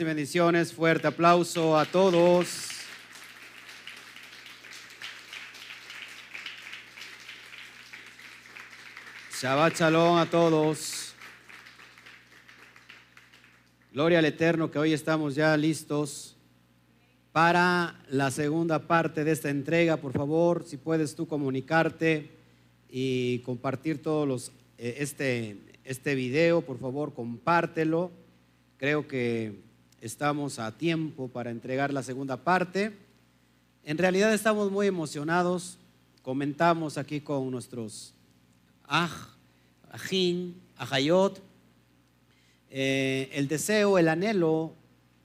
Y bendiciones. Fuerte aplauso a todos. Shabbat Shalom a todos. Gloria al Eterno que hoy estamos ya listos para la segunda parte de esta entrega. Por favor, si puedes tú comunicarte y compartir todos los eh, este este video, por favor, compártelo. Creo que estamos a tiempo para entregar la segunda parte. En realidad estamos muy emocionados. Comentamos aquí con nuestros aj, ajín, ajayot, eh, el deseo, el anhelo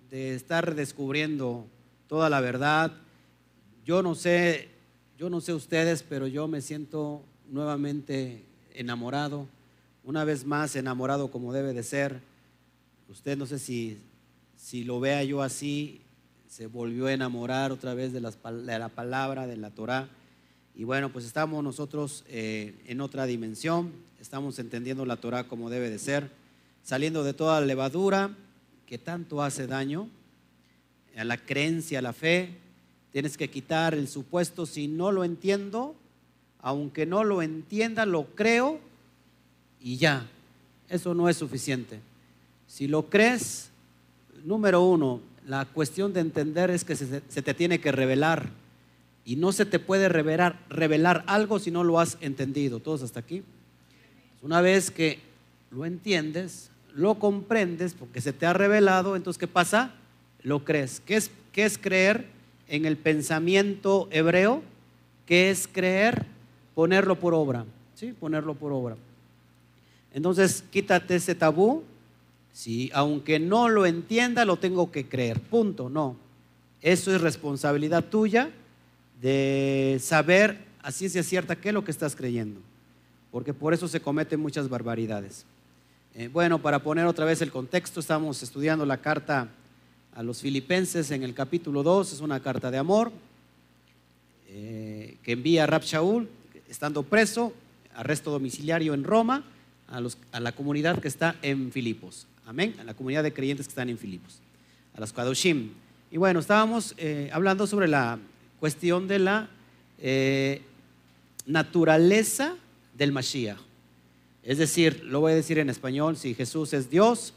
de estar descubriendo toda la verdad. Yo no sé, yo no sé ustedes, pero yo me siento nuevamente enamorado, una vez más enamorado como debe de ser. Usted no sé si, si lo vea yo así, se volvió a enamorar otra vez de, de la palabra, de la Torah. Y bueno, pues estamos nosotros eh, en otra dimensión, estamos entendiendo la Torah como debe de ser, saliendo de toda la levadura que tanto hace daño, a la creencia, a la fe. Tienes que quitar el supuesto, si no lo entiendo, aunque no lo entienda, lo creo y ya. Eso no es suficiente. Si lo crees, número uno, la cuestión de entender es que se, te tiene que revelar. Y no se te puede revelar, revelar algo si no lo has entendido. ¿Todos hasta aquí? Una vez que lo entiendes, lo comprendes, porque se te ha revelado, entonces ¿qué pasa? Lo crees. ¿Qué es, qué es creer en el pensamiento hebreo? ¿Qué es creer? Ponerlo por obra. ¿Sí? Ponerlo por obra. Entonces, quítate ese tabú Sí, aunque no lo entienda, lo tengo que creer. Punto, no. Eso es responsabilidad tuya de saber a ciencia cierta qué es lo que estás creyendo. Porque por eso se cometen muchas barbaridades. Eh, bueno, para poner otra vez el contexto, estamos estudiando la carta a los filipenses en el capítulo 2. Es una carta de amor eh, que envía Rab Shaul, estando preso, arresto domiciliario en Roma, a la comunidad que está en Filipos. Amén. A la comunidad de creyentes que están en Filipos. A los Kadoshim. Y bueno, estábamos eh, hablando sobre la cuestión de la eh, naturaleza del Mashiach. Es decir, lo voy a decir en español, si Jesús es Dios,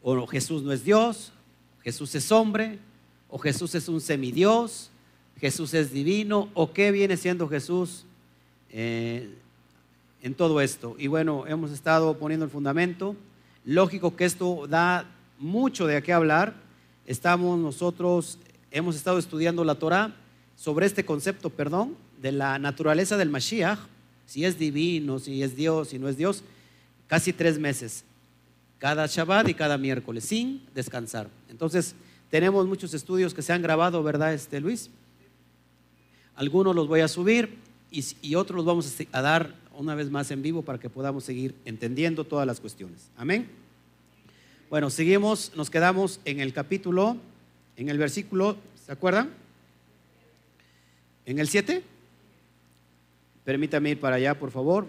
o Jesús no es Dios, Jesús es hombre, o Jesús es un semidios, Jesús es divino, o qué viene siendo Jesús eh, en todo esto. Y bueno, hemos estado poniendo el fundamento Lógico que esto da mucho de qué hablar. Estamos nosotros, hemos estado estudiando la Torah sobre este concepto, perdón, de la naturaleza del Mashiach, si es divino, si es Dios, si no es Dios, casi tres meses, cada Shabbat y cada miércoles, sin descansar. Entonces, tenemos muchos estudios que se han grabado, ¿verdad, este Luis? Algunos los voy a subir y, y otros los vamos a dar una vez más en vivo para que podamos seguir entendiendo todas las cuestiones. Amén. Bueno, seguimos, nos quedamos en el capítulo, en el versículo, ¿se acuerdan? En el 7. Permítame ir para allá, por favor.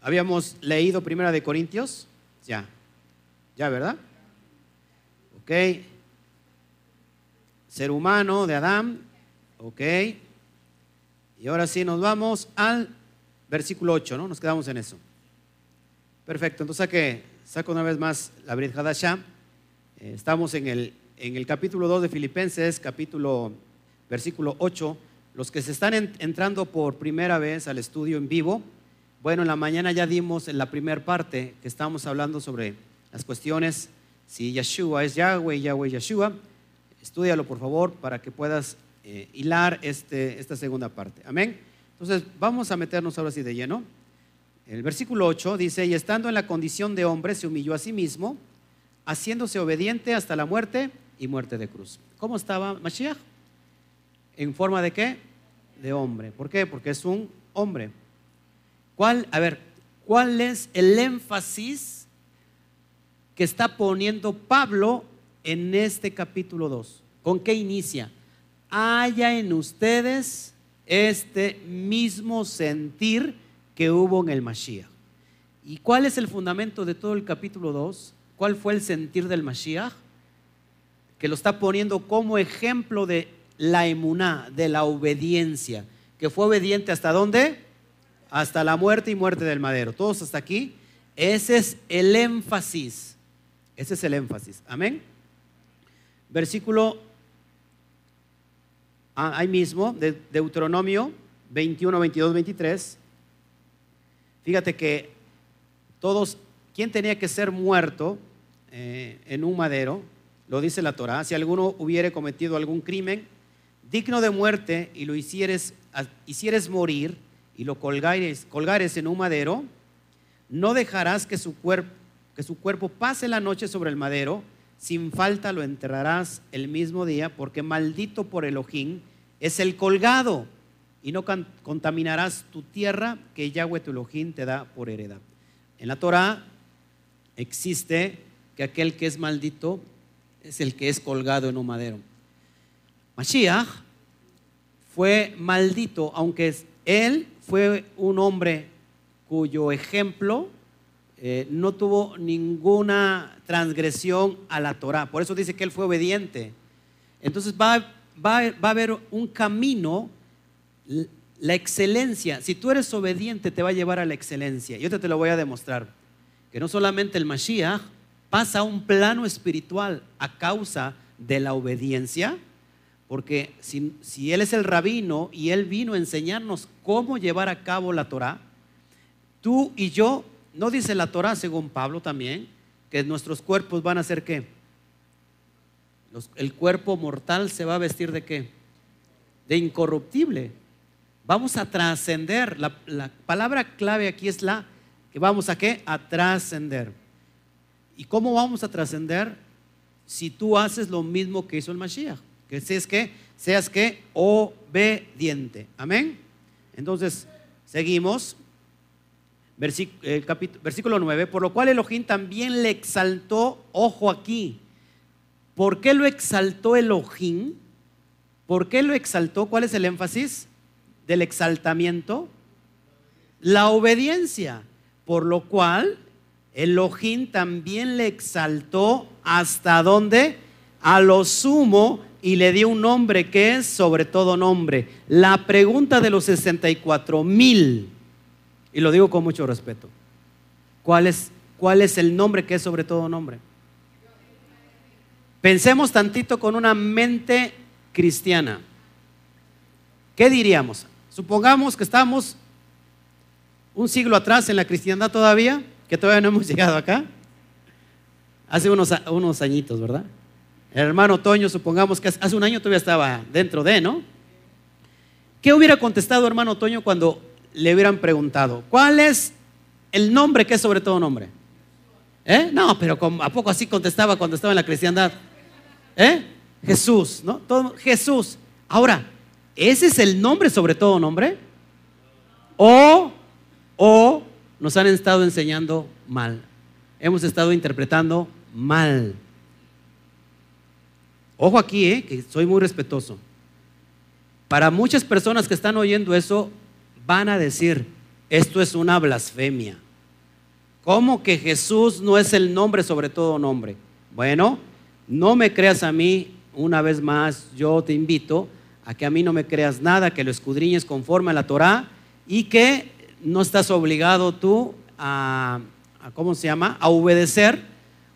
Habíamos leído Primera de Corintios, ya, ya, ¿verdad? Ok. Ser humano de Adán, ok. Y ahora sí nos vamos al versículo 8, ¿no? Nos quedamos en eso. Perfecto, entonces que saco una vez más la Brit. Eh, estamos en el, en el capítulo 2 de Filipenses, capítulo, versículo 8. Los que se están entrando por primera vez al estudio en vivo, bueno, en la mañana ya dimos en la primera parte que estábamos hablando sobre las cuestiones si Yeshua es Yahweh Yahweh Yeshua. Estudialo por favor para que puedas eh, hilar este, esta segunda parte. Amén. Entonces, vamos a meternos ahora sí de lleno. El versículo 8 dice, y estando en la condición de hombre, se humilló a sí mismo, haciéndose obediente hasta la muerte y muerte de cruz. ¿Cómo estaba Mashiach? ¿En forma de qué? De hombre. ¿Por qué? Porque es un hombre. ¿Cuál, a ver, cuál es el énfasis que está poniendo Pablo en este capítulo 2? ¿Con qué inicia? Haya en ustedes este mismo sentir que hubo en el Mashiach. ¿Y cuál es el fundamento de todo el capítulo 2? ¿Cuál fue el sentir del Mashiach? Que lo está poniendo como ejemplo de la emuná, de la obediencia, que fue obediente hasta dónde? Hasta la muerte y muerte del madero. Todos hasta aquí. Ese es el énfasis. Ese es el énfasis. Amén. Versículo ahí mismo, de Deuteronomio 21, 22, 23. Fíjate que todos, ¿quién tenía que ser muerto eh, en un madero? Lo dice la Torah. Si alguno hubiere cometido algún crimen digno de muerte y lo hicieres, hicieres morir y lo colgares, colgares en un madero, no dejarás que su, que su cuerpo pase la noche sobre el madero, sin falta lo enterrarás el mismo día, porque maldito por Elohim es el colgado, y no contaminarás tu tierra que Yahweh tu Elohim te da por heredad. En la Torah existe que aquel que es maldito es el que es colgado en un madero. Mashiach fue maldito, aunque él fue un hombre cuyo ejemplo eh, no tuvo ninguna transgresión a la Torah. Por eso dice que él fue obediente. Entonces va, va, va a haber un camino la excelencia, si tú eres obediente, te va a llevar a la excelencia. Yo te, te lo voy a demostrar. Que no solamente el Mashiach pasa a un plano espiritual a causa de la obediencia, porque si, si, Él es el rabino y Él vino a enseñarnos cómo llevar a cabo la Torah, tú y yo, no dice la Torah según Pablo también, que nuestros cuerpos van a ser qué? el cuerpo mortal se va a vestir de qué? De incorruptible. Vamos a trascender. La, palabra clave aquí es la que vamos a qué? A trascender. ¿Y cómo vamos a trascender? Si tú haces lo mismo que hizo el Mashiach. Que seas que, seas que obediente. Amén. Entonces, seguimos. Versículo, 9. Por lo cual Elohim también le exaltó, ojo aquí. ¿Por qué lo exaltó Elohim? ¿Por qué lo exaltó? ¿Cuál es el énfasis? del exaltamiento? La obediencia, por lo cual Elohim también le exaltó hasta donde? A lo sumo y le dio un nombre que es sobre todo nombre. La pregunta de los 64 mil, y lo digo con mucho respeto, ¿cuál es, ¿cuál es el nombre que es sobre todo nombre? Pensemos tantito con una mente cristiana. ¿Qué diríamos? Supongamos que estamos un siglo atrás en la cristiandad todavía, que todavía no hemos llegado acá. Hace unos, unos añitos, ¿verdad? El hermano Toño, supongamos que hace un año todavía estaba dentro de, ¿no? ¿Qué hubiera contestado hermano Toño cuando le hubieran preguntado, ¿cuál es el nombre que es sobre todo nombre? ¿Eh? No, pero ¿a poco así contestaba cuando estaba en la cristiandad? ¿Eh? Jesús, ¿no? Todo, Jesús. Ahora, ¿Ese es el nombre sobre todo nombre? O, o nos han estado enseñando mal. Hemos estado interpretando mal. Ojo aquí, eh, que soy muy respetuoso. Para muchas personas que están oyendo eso, van a decir, esto es una blasfemia. ¿Cómo que Jesús no es el nombre sobre todo nombre? Bueno, no me creas a mí, una vez más, yo te invito a que a mí no me creas nada, que lo escudriñes conforme a la Torah y que no estás obligado tú a, ¿cómo se llama? A obedecer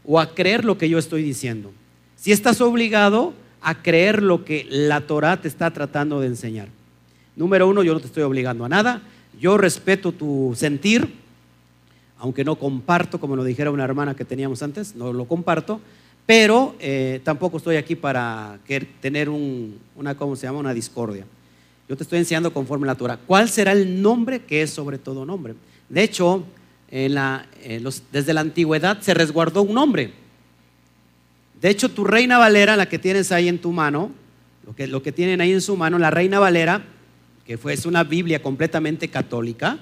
o a creer lo que yo estoy diciendo. Si estás obligado a creer lo que la Torah te está tratando de enseñar. Número uno, yo no te estoy obligando a nada. Yo respeto tu sentir, aunque no comparto, como lo dijera una hermana que teníamos antes, no lo comparto, pero eh, tampoco estoy aquí para tener una, ¿cómo se llama? Una discordia. Yo te estoy enseñando conforme la Torah. ¿Cuál será el nombre que es sobre todo nombre? De hecho, desde la antigüedad se resguardó un nombre. De hecho, tu reina Valera, la que tienes ahí en tu mano, lo que, lo que tienen ahí en su mano, la reina Valera, que fue, es una Biblia completamente católica,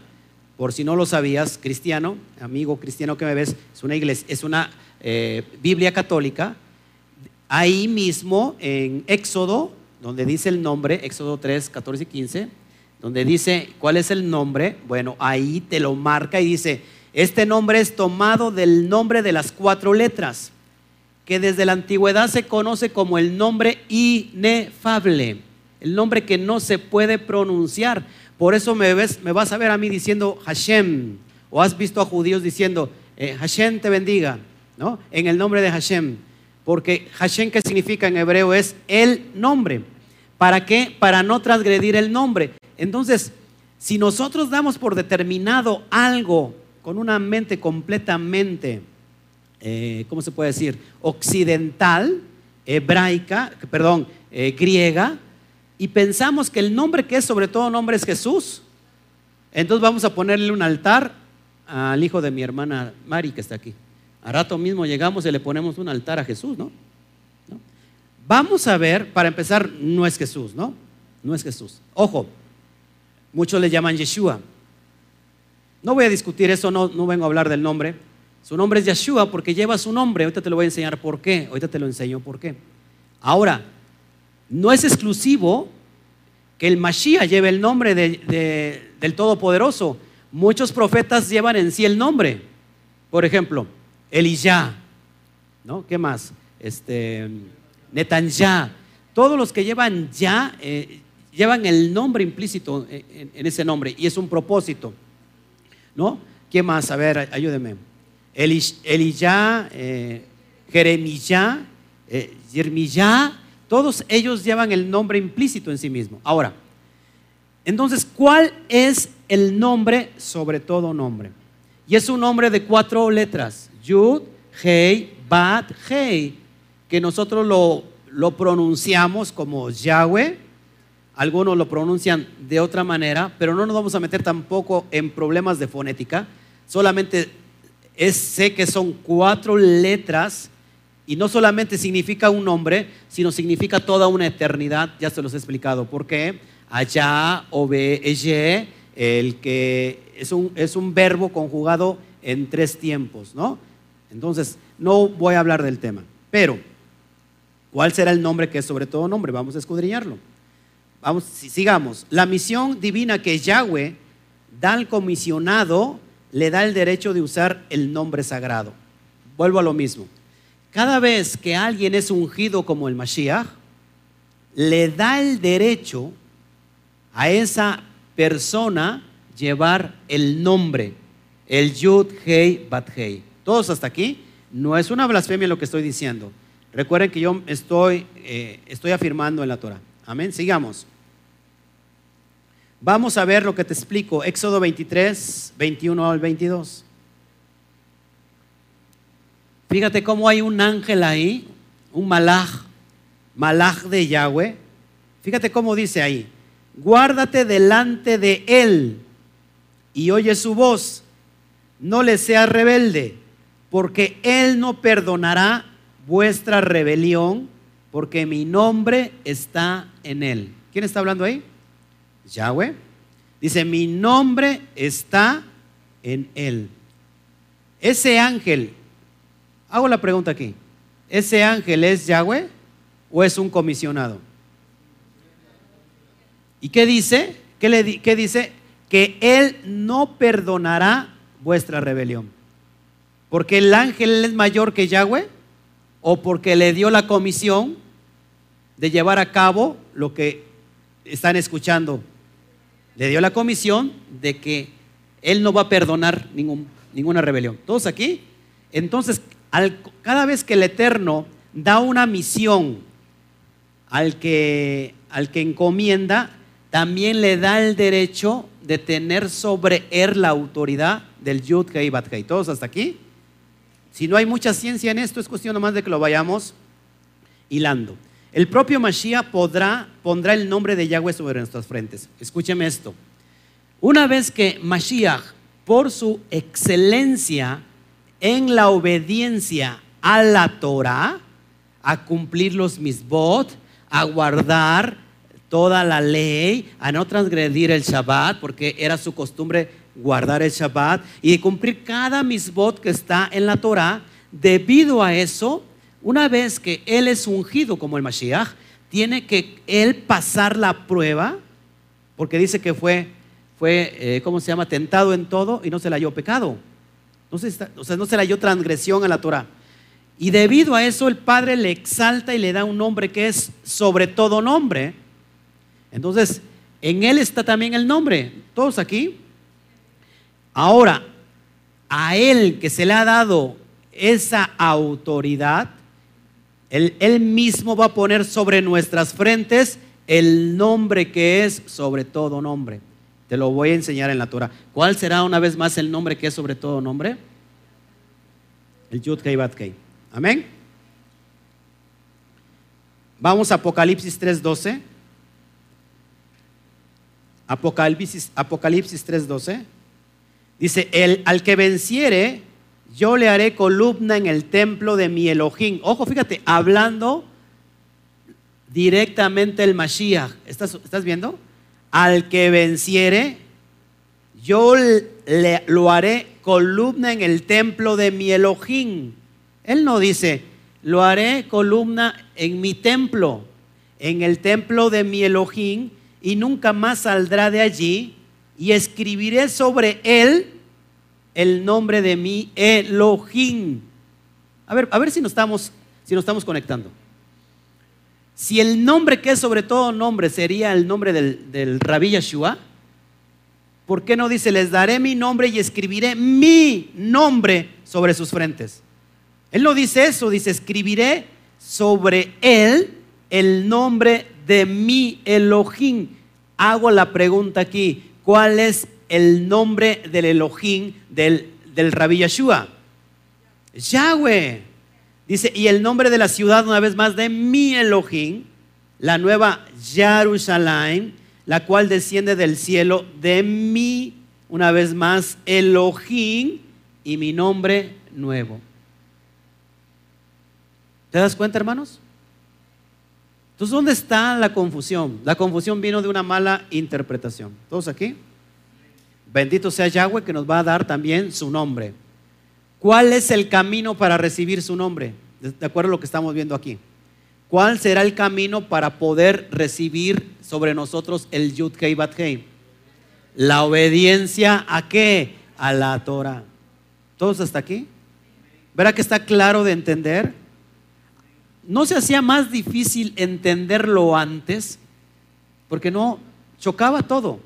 por si no lo sabías, cristiano, amigo cristiano que me ves, es una iglesia, es una eh, Biblia católica, ahí mismo en Éxodo, donde dice el nombre, Éxodo 3, 14 y 15, donde dice cuál es el nombre, bueno, ahí te lo marca y dice, Este nombre es tomado del nombre de las cuatro letras, que desde la antigüedad se conoce como el nombre inefable, el nombre que no se puede pronunciar. Por eso me, ves, me vas a ver a mí diciendo Hashem, o has visto a judíos diciendo eh, Hashem te bendiga, ¿no? En el nombre de Hashem, porque Hashem, ¿qué significa en hebreo? Es el nombre. ¿Para qué? Para no transgredir el nombre. Entonces, si nosotros damos por determinado algo con una mente completamente, eh, ¿cómo se puede decir? Occidental, hebraica, perdón, eh, griega, y pensamos que el nombre que es sobre todo nombre es Jesús, entonces vamos a ponerle un altar al hijo de mi hermana Mari que está aquí. A rato mismo llegamos y le ponemos un altar a Jesús, ¿no? ¿no? Vamos a ver, para empezar, no es Jesús, ¿no? No es Jesús. Ojo, muchos le llaman Yeshua. No voy a discutir eso, no, no vengo a hablar del nombre. Su nombre es Yeshua porque lleva su nombre. Ahorita te lo voy a enseñar por qué. Ahorita te lo enseño por qué. Ahora, no es exclusivo que el Mashiach lleve el nombre del Todopoderoso. Muchos profetas llevan en sí el nombre. Por ejemplo, Elijah, ¿no? ¿Qué más? Este, Netanyah. Todos los que llevan ya, eh, llevan el nombre implícito en, ese nombre y es un propósito. ¿No? ¿Qué más? A ver, ayúdeme. Elijah, eh, Jeremías, eh, todos ellos llevan el nombre implícito en sí mismo. Ahora, entonces, ¿cuál es el nombre sobre todo nombre? Y es un nombre de cuatro letras, Yud, Hei, Bat, Hei, que nosotros lo, lo pronunciamos como Yahweh, algunos lo pronuncian de otra manera, pero no nos vamos a meter tampoco en problemas de fonética. Solamente es, sé que son cuatro letras y no solamente significa un nombre, sino significa toda una eternidad. Ya se los he explicado. ¿Por qué? Allá, obe, eye, el que es un, es un verbo conjugado en tres tiempos, ¿no? Entonces, no voy a hablar del tema. Pero, ¿cuál será el nombre que es sobre todo nombre? Vamos a escudriñarlo. Vamos, sigamos. La misión divina que Yahweh da al comisionado le da el derecho de usar el nombre sagrado. Vuelvo a lo mismo. Cada vez que alguien es ungido como el Mashiach, le da el derecho a esa persona llevar el nombre, el Yud Hei Bat Hei. Todos hasta aquí. No es una blasfemia lo que estoy diciendo. Recuerden que yo estoy, eh, estoy afirmando en la Torah. Amén. Sigamos. Vamos a ver lo que te explico. Éxodo 23, 21 al 22. Fíjate cómo hay un ángel ahí, un malaj, malaj de Yahweh. Fíjate cómo dice ahí, guárdate delante de él y oye su voz, no le seas rebelde, porque él no perdonará vuestra rebelión, porque mi nombre está en él. ¿Quién está hablando ahí? Yahweh. Dice, mi nombre está en él. Ese ángel, hago la pregunta aquí, ¿ese ángel es Yahweh o es un comisionado? ¿Y qué dice? ¿Qué, dice? Que él no perdonará vuestra rebelión. Porque el ángel es mayor que Yahweh o porque le dio la comisión de llevar a cabo lo que están escuchando le dio la comisión de que él no va a perdonar ninguna rebelión. ¿Todos aquí? Entonces, cada vez que el Eterno da una misión al que, al que encomienda, también le da el derecho de tener sobre él la autoridad del Yud y Bat ¿Todos hasta aquí? Si no hay mucha ciencia en esto, es cuestión nomás de que lo vayamos hilando. El propio Mashiach podrá, pondrá el nombre de Yahweh sobre nuestras frentes. Escúcheme esto. Una vez que Mashiach, por su excelencia en la obediencia a la Torah, a cumplir los misbot, a guardar toda la ley, a no transgredir el Shabbat, porque era su costumbre guardar el Shabbat y cumplir cada misbot que está en la Torah, debido a eso, una vez que Él es ungido como el Mashiach, tiene que Él pasar la prueba, porque dice que fue, fue eh, ¿cómo se llama?, tentado en todo y no se le halló pecado. No se, o sea, no se le transgresión a la Torah. Y debido a eso el Padre le exalta y le da un nombre que es sobre todo nombre. Entonces, en Él está también el nombre. ¿Todos aquí? Ahora, a Él que se le ha dado esa autoridad, él, él, mismo va a poner sobre nuestras frentes el nombre que es sobre todo nombre. Te lo voy a enseñar en la Torah. ¿Cuál será una vez más el nombre que es sobre todo nombre? El Yud Kei Bat Kei. Amén. Vamos a Apocalipsis 3.12. Apocalipsis, Apocalipsis 3.12. Dice, el, al que venciere, yo le haré columna en el templo de mi Elohim. Ojo, fíjate, hablando directamente el Mashiach. ¿Estás, ¿estás viendo? Al que venciere, yo le, lo haré columna en el templo de mi Elohim. Él no dice, lo haré columna en mi templo, en el templo de mi Elohim, y nunca más saldrá de allí, y escribiré sobre él el nombre de mi Elohim. A ver, a ver si nos estamos, si nos estamos conectando. Si el nombre que es sobre todo nombre sería el nombre del, del Rabí Yeshua, ¿por qué no dice, les daré mi nombre y escribiré mi nombre sobre sus frentes? Él no dice eso, dice, escribiré sobre él el nombre de mi Elohim. Hago la pregunta aquí, ¿cuál es el nombre del Elohim del, del Rabbi Yeshua? Yahweh. Dice, y el nombre de la ciudad una vez más de mi Elohim, la nueva Jerusalén, la cual desciende del cielo de mi, una vez más, Elohim y mi nombre nuevo. ¿Te das cuenta, hermanos? Entonces, ¿dónde está la confusión? La confusión vino de una mala interpretación. ¿Todos aquí? Bendito sea Yahweh que nos va a dar también su nombre. ¿Cuál es el camino para recibir su nombre? De acuerdo a lo que estamos viendo aquí. ¿Cuál será el camino para poder recibir sobre nosotros el Yud Kei Bat Kei? La obediencia a qué? A la Torah. ¿Todos hasta aquí? ¿Verá que está claro de entender? ¿no se hacía más difícil entenderlo antes? Porque no chocaba todo.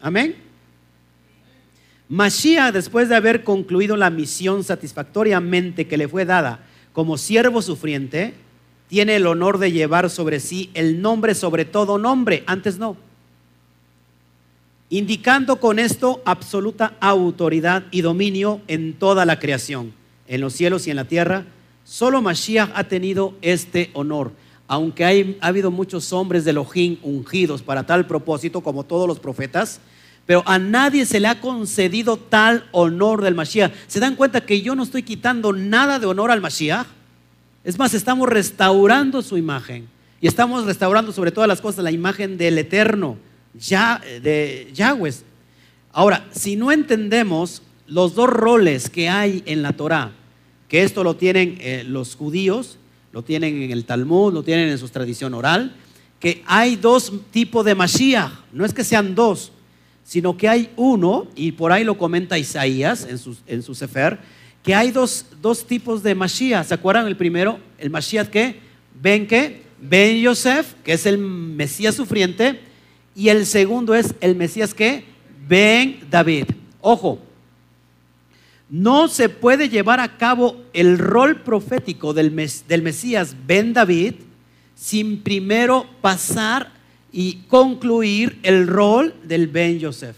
Amén. Mashiach, después de haber concluido la misión satisfactoriamente que le fue dada como siervo sufriente, tiene el honor de llevar sobre sí el nombre sobre todo nombre, antes no. Indicando con esto absoluta autoridad y dominio en toda la creación, en los cielos y en la tierra, Solo Mashiach ha tenido este honor. Aunque hay, ha habido muchos hombres de Elohim ungidos para tal propósito, como todos los profetas, pero a nadie se le ha concedido tal honor del Mashiach. ¿Se dan cuenta que yo no estoy quitando nada de honor al Mashiach? Es más, estamos restaurando su imagen. Y estamos restaurando sobre todas las cosas la imagen del Eterno, ya, de Yahweh. Ahora, si no entendemos los dos roles que hay en la Torah, que esto lo tienen eh, los judíos, lo tienen en el Talmud, lo tienen en su tradición oral, que hay dos tipos de Mashiach, no es que sean dos, sino que hay uno, y por ahí lo comenta Isaías en su, en Sefer, que hay dos, dos tipos de Mashiach. ¿Se acuerdan el primero? El Mashiach que, ven que, Ben Yosef, que es el Mesías sufriente, y el segundo es el Mesías que, Ben David. Ojo, no se puede llevar a cabo el rol profético del, del Mesías Ben David sin primero pasar y concluir el rol del Ben Joseph.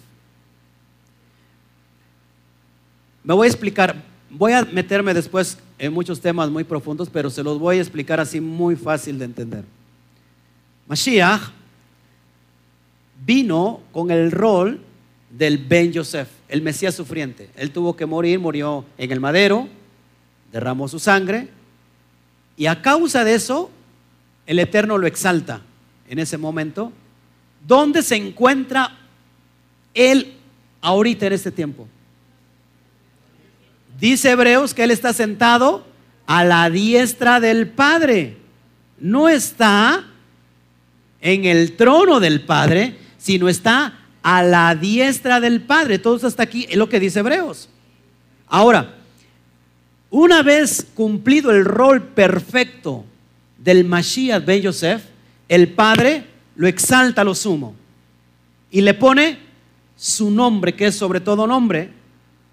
Me voy a explicar, voy a meterme después en muchos temas muy profundos, pero se los voy a explicar así muy fácil de entender. Mashiach vino con el rol del Ben Joseph, el Mesías sufriente. Él tuvo que morir, murió en el madero, derramó su sangre, y a causa de eso, el Eterno lo exalta en ese momento. ¿Dónde se encuentra Él ahorita en este tiempo? Dice Hebreos que Él está sentado a la diestra del Padre. No está en el trono del Padre, sino está a la diestra del Padre. Todos hasta aquí es lo que dice Hebreos. Ahora, una vez cumplido el rol perfecto del Mashiach Ben Yosef, el Padre lo exalta a lo sumo y le pone su nombre, que es sobre todo nombre.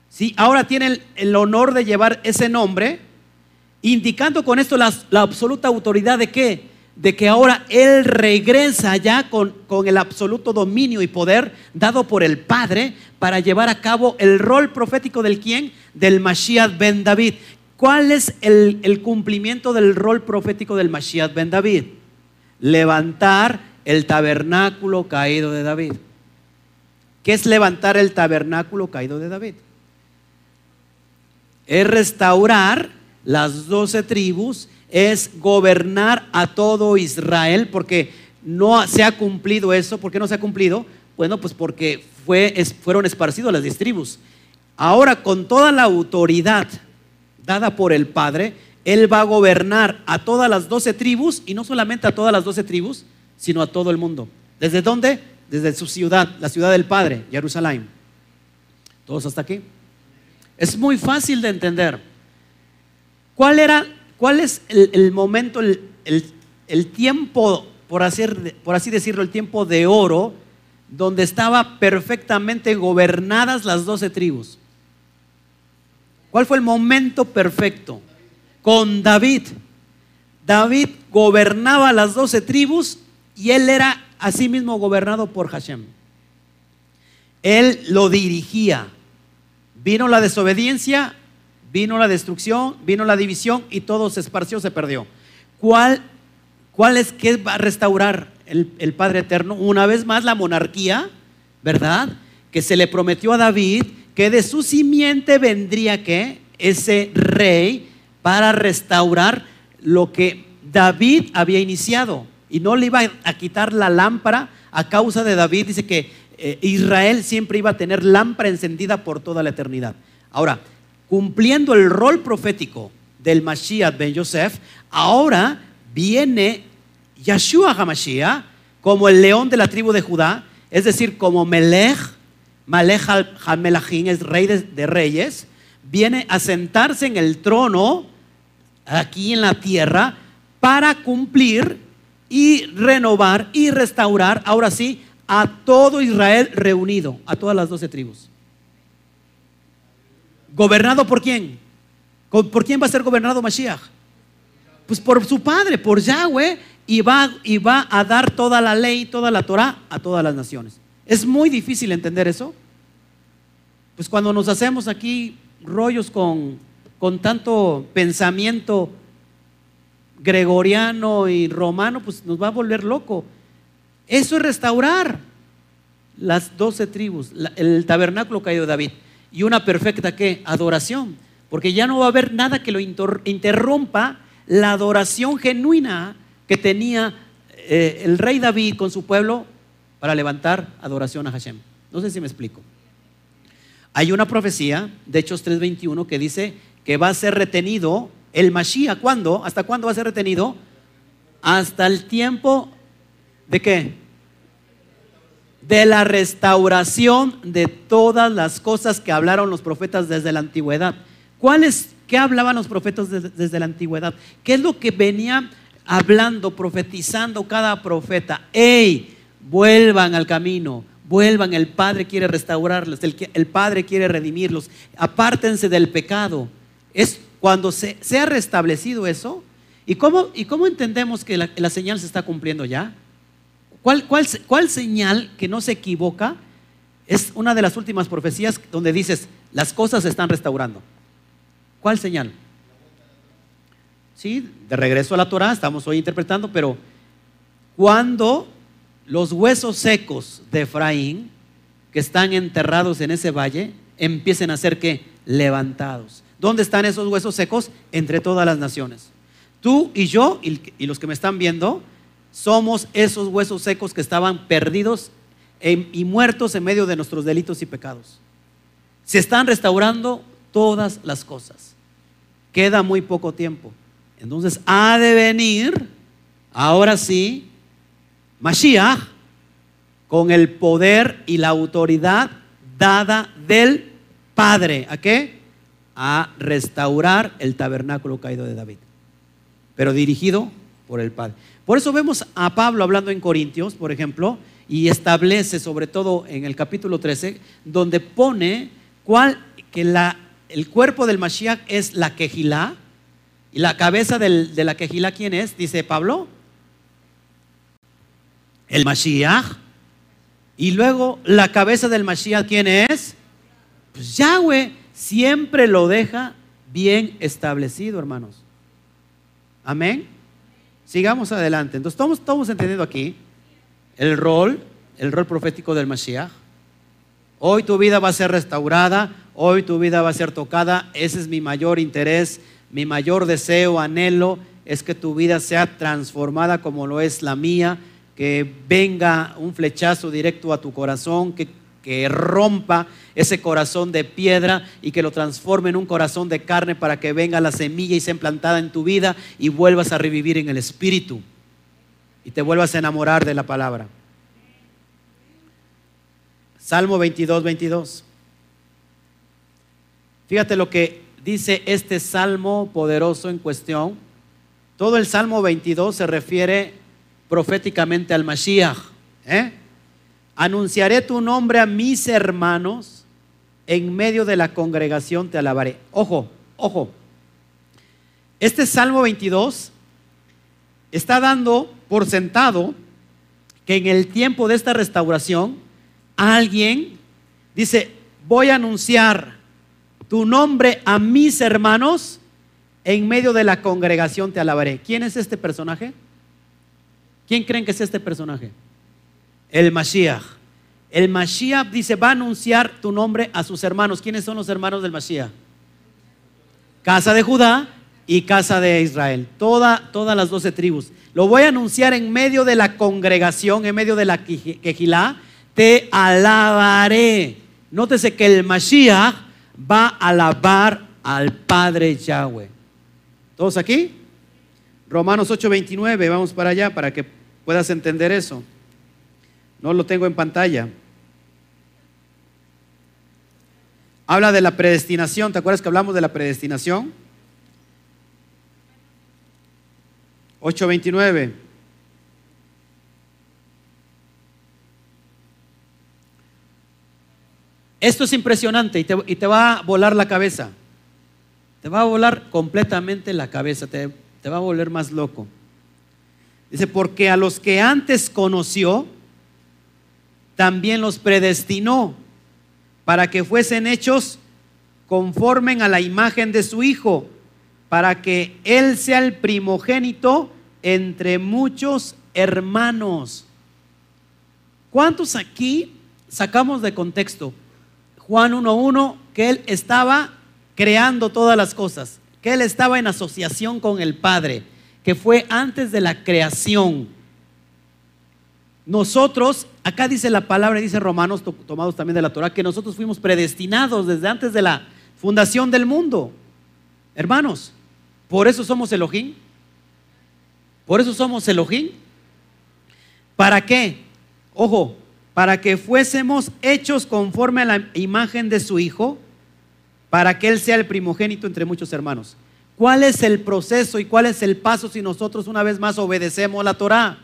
¿sí? Ahora tiene el, honor de llevar ese nombre, indicando con esto la, la absoluta autoridad de qué? De que ahora Él regresa ya con, con el absoluto dominio y poder dado por el Padre para llevar a cabo el rol profético del quién? Del Mashiach ben David. ¿Cuál es el, el cumplimiento del rol profético del Mashiach ben David? Levantar el tabernáculo caído de David. ¿Qué es levantar el tabernáculo caído de David? Es restaurar las doce tribus, es gobernar a todo Israel, porque no se ha cumplido eso. ¿Por qué no se ha cumplido? Bueno, pues porque fueron esparcidos las diez tribus. Ahora, con toda la autoridad dada por el Padre, Él va a gobernar a todas las doce tribus, y no solamente a todas las doce tribus, sino a todo el mundo. ¿Desde dónde? Desde su ciudad, la ciudad del Padre, Jerusalén. ¿Todos hasta aquí? Es muy fácil de entender. ¿Cuál era, cuál es el, momento, el, tiempo, por, hacer, por así decirlo, el tiempo de oro, donde estaba perfectamente gobernadas las doce tribus? ¿Cuál fue el momento perfecto? Con David. David gobernaba las doce tribus y él era asimismo gobernado por Hashem. Él lo dirigía. Vino la desobediencia, vino la destrucción, vino la división y todo se esparció, se perdió. ¿Cuál, cuál es que va a restaurar el, el Padre Eterno? Una vez más la monarquía, ¿verdad? Que se le prometió a David que de su simiente vendría que ese rey para restaurar lo que David había iniciado y no le iba a quitar la lámpara a causa de David. Dice que eh, Israel siempre iba a tener lámpara encendida por toda la eternidad. Ahora, cumpliendo el rol profético del Mashiach ben Yosef, ahora viene Yeshua HaMashiach como el león de la tribu de Judá, es decir, como Melech, Malech HaMelachim, es rey de, de reyes, viene a sentarse en el trono aquí en la tierra para cumplir y renovar y restaurar, ahora sí, a todo Israel reunido, a todas las doce tribus. ¿Gobernado por quién? ¿Por quién va a ser gobernado Mashiach? Pues por su padre, por Yahweh, y va, y va a dar toda la ley, toda la Torah a todas las naciones. Es muy difícil entender eso. Pues cuando nos hacemos aquí rollos con, con tanto pensamiento gregoriano y romano, pues nos va a volver loco. Eso es restaurar las doce tribus, el tabernáculo caído de David. Y una perfecta ¿qué? Adoración. Porque ya no va a haber nada que lo interrumpa la adoración genuina que tenía eh, el rey David con su pueblo para levantar adoración a Hashem. No sé si me explico. Hay una profecía de Hechos 3:21 que dice que va a ser retenido el Mashiach, ¿cuándo? ¿Hasta cuándo va a ser retenido? Hasta el tiempo de qué? De la restauración de todas las cosas que hablaron los profetas desde la antigüedad. ¿Cuáles? ¿Qué hablaban los profetas desde, la antigüedad? ¿Qué es lo que venía hablando, profetizando cada profeta? ¡Ey! Vuelvan al camino, vuelvan, el Padre quiere restaurarlos, el, el Padre quiere redimirlos, apártense del pecado. Es cuando se, ha restablecido eso, ¿y cómo, ¿y cómo entendemos que la, la, señal se está cumpliendo ya? ¿Cuál, cuál, ¿Cuál señal que no se equivoca? Es una de las últimas profecías donde dices, las cosas se están restaurando. ¿Cuál señal? Sí, de regreso a la Torah, estamos hoy interpretando, pero cuando los huesos secos de Efraín, que están enterrados en ese valle, empiecen a ser que levantados. ¿Dónde están esos huesos secos? Entre todas las naciones. Tú y yo, y, los que me están viendo, somos esos huesos secos que estaban perdidos y muertos en medio de nuestros delitos y pecados. Se están restaurando todas las cosas. Queda muy poco tiempo. Entonces ha de venir, ahora sí, Mashiach, con el poder y la autoridad dada del Padre. ¿A qué? A restaurar el tabernáculo caído de David, pero dirigido por el Padre. Por eso vemos a Pablo hablando en Corintios, por ejemplo, y establece, sobre todo en el capítulo 13, donde pone cuál, que la, el cuerpo del Mashiach es la quejilá, y la cabeza de la quejilá, ¿quién es? Dice Pablo. El Mashiach. Y luego la cabeza del Mashiach, ¿quién es? Pues Yahweh siempre lo deja bien establecido, hermanos. Amén. Sigamos adelante. Entonces, estamos, estamos entendiendo aquí el rol, el rol profético del Mashiach. Hoy tu vida va a ser restaurada, hoy tu vida va a ser tocada. Ese es mi mayor interés, mi mayor deseo, anhelo, es que tu vida sea transformada como lo es la mía, que venga un flechazo directo a tu corazón, que que rompa ese corazón de piedra y que lo transforme en un corazón de carne para que venga la semilla y sea implantada en tu vida y vuelvas a revivir en el Espíritu y te vuelvas a enamorar de la palabra. Salmo 22, 22. Fíjate lo que dice este salmo poderoso en cuestión. Todo el Salmo 22 se refiere proféticamente al Mashiach. ¿eh? Anunciaré tu nombre a mis hermanos, en medio de la congregación te alabaré. Ojo, ojo. Este Salmo 22 está dando por sentado que en el tiempo de esta restauración alguien dice, voy a anunciar tu nombre a mis hermanos, en medio de la congregación te alabaré. ¿Quién es este personaje? ¿Quién creen que es este personaje? El Mashiach. El Mashiach dice, va a anunciar tu nombre a sus hermanos. ¿Quiénes son los hermanos del Mashiach? Casa de Judá y casa de Israel. Toda, todas las doce tribus. Lo voy a anunciar en medio de la congregación, en medio de la quejilá. Te alabaré. Nótese que el Mashiach va a alabar al Padre Yahweh. ¿Todos aquí? Romanos 8:29, vamos para allá para que puedas entender eso. No lo tengo en pantalla. Habla de la predestinación. ¿Te acuerdas que hablamos de la predestinación? 8.29. Esto es impresionante y te, va a volar la cabeza. Te va a volar completamente la cabeza, te, te va a volver más loco. Dice, porque a los que antes conoció, también los predestinó para que fuesen hechos conforme a la imagen de su Hijo, para que Él sea el primogénito entre muchos hermanos. ¿Cuántos aquí sacamos de contexto? Juan 1.1, que Él estaba creando todas las cosas, que Él estaba en asociación con el Padre, que fue antes de la creación nosotros, acá dice la palabra, dice Romanos, tomados también de la Torah, que nosotros fuimos predestinados desde antes de la fundación del mundo. Hermanos, por eso somos Elohim. Por eso somos Elohim. ¿Para qué? Ojo, para que fuésemos hechos conforme a la imagen de su Hijo, para que Él sea el primogénito entre muchos hermanos. ¿Cuál es el proceso y cuál es el paso si nosotros una vez más obedecemos la Torah?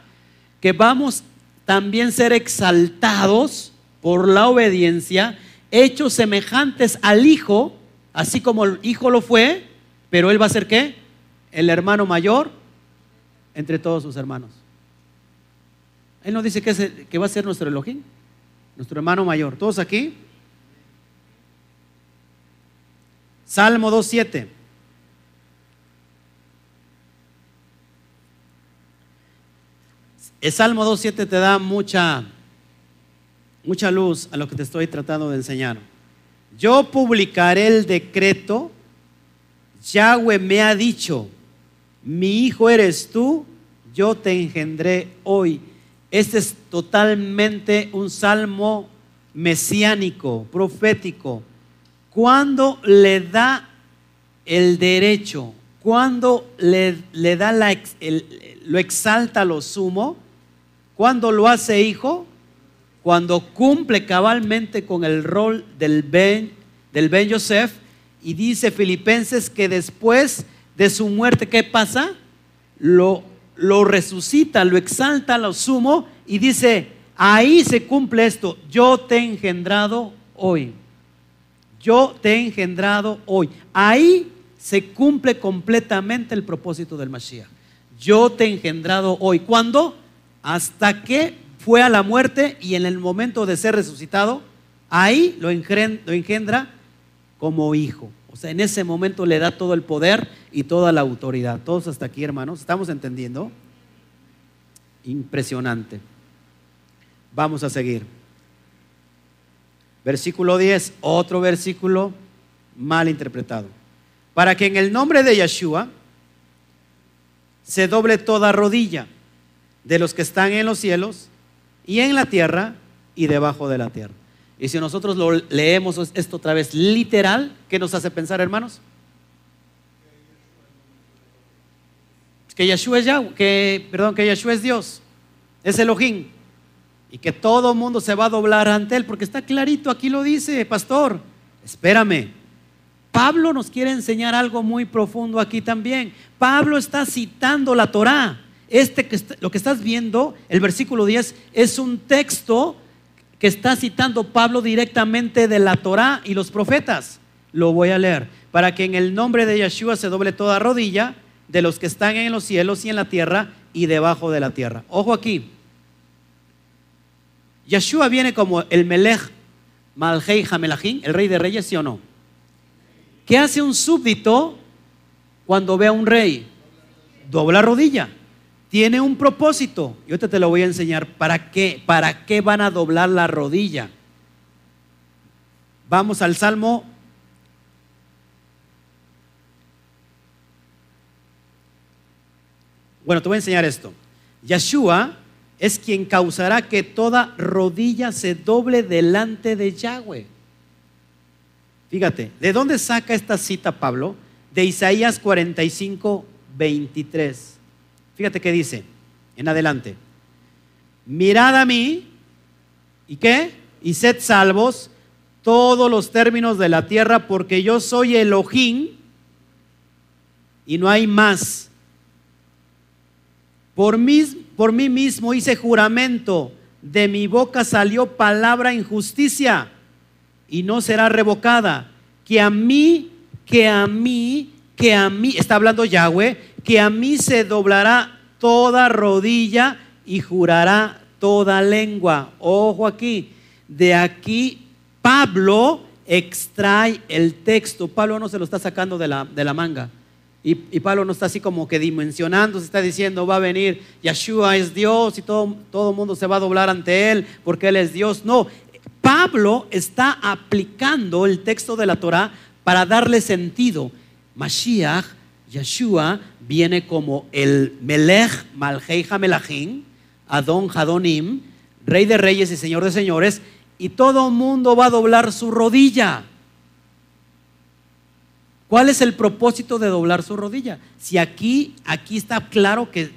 Que vamos también ser exaltados por la obediencia, hechos semejantes al Hijo, así como el Hijo lo fue, pero Él va a ser qué? El hermano mayor entre todos sus hermanos. Él nos dice que, que va a ser nuestro Elohim, nuestro hermano mayor. ¿Todos aquí? Salmo 2.7. El Salmo 2.7 te da mucha, mucha luz a lo que te estoy tratando de enseñar. Yo publicaré el decreto, Yahweh me ha dicho, mi hijo eres tú, yo te engendré hoy. Este es totalmente un salmo mesiánico, profético. Cuando le da el derecho, cuando le, le da la, lo exalta lo sumo, cuando lo hace hijo? Cuando cumple cabalmente con el rol del Ben, del ben Yosef y dice Filipenses que después de su muerte, ¿qué pasa? Lo, lo resucita, lo exalta, lo sumo y dice, ahí se cumple esto, yo te he engendrado hoy. Yo te he engendrado hoy. Ahí se cumple completamente el propósito del Mashiach. Yo te he engendrado hoy. ¿Cuándo? Hasta que fue a la muerte y en el momento de ser resucitado, ahí lo engendra como hijo. O sea, en ese momento le da todo el poder y toda la autoridad. Todos hasta aquí, hermanos, ¿estamos entendiendo? Impresionante. Vamos a seguir. Versículo 10, otro versículo mal interpretado. Para que en el nombre de Yeshua se doble toda rodilla de los que están en los cielos y en la tierra y debajo de la tierra. Y si nosotros lo leemos esto otra vez literal, ¿qué nos hace pensar, hermanos? Que Yeshua es que, perdón, que es Dios, es Elohim. Y que todo mundo se va a doblar ante él, porque está clarito, aquí lo dice, pastor. Espérame. Pablo nos quiere enseñar algo muy profundo aquí también. Pablo está citando la Torá. Este que lo que estás viendo, el versículo 10, es un texto que está citando Pablo directamente de la Torá y los profetas. Lo voy a leer. Para que en el nombre de Yeshua se doble toda rodilla de los que están en los cielos y en la tierra y debajo de la tierra. Ojo aquí. Yeshua viene como el Melech Malhei Hamelachim, el rey de reyes, ¿sí o no? ¿Qué hace un súbdito cuando ve a un rey? Dobla rodilla tiene un propósito. Yo te, te lo voy a enseñar. ¿Para qué? ¿Para qué van a doblar la rodilla? Vamos al Salmo. Bueno, te voy a enseñar esto. Yeshua es quien causará que toda rodilla se doble delante de Yahweh. Fíjate, ¿de dónde saca esta cita Pablo? De Isaías 45, 23. Fíjate qué dice en adelante. Mirad a mí, ¿y qué? Y sed salvos todos los términos de la tierra, porque yo soy Elohim y no hay más. Por mí, por mí mismo hice juramento, de mi boca salió palabra injusticia y no será revocada. Que a mí, que a mí, que a mí, está hablando Yahweh, que a mí se doblará toda rodilla y jurará toda lengua. Ojo aquí, de aquí Pablo extrae el texto. Pablo no se lo está sacando de la, de la manga. Y, Pablo no está así como que dimensionando, se está diciendo, va a venir, Yeshua es Dios y todo, todo mundo se va a doblar ante él porque él es Dios. No, Pablo está aplicando el texto de la Torah para darle sentido. Mashiach, Yeshua, viene como el Melech Malhei Hamelachim, Adon Hadonim, Rey de Reyes y Señor de Señores, y todo mundo va a doblar su rodilla. ¿Cuál es el propósito de doblar su rodilla? Si aquí, aquí está claro que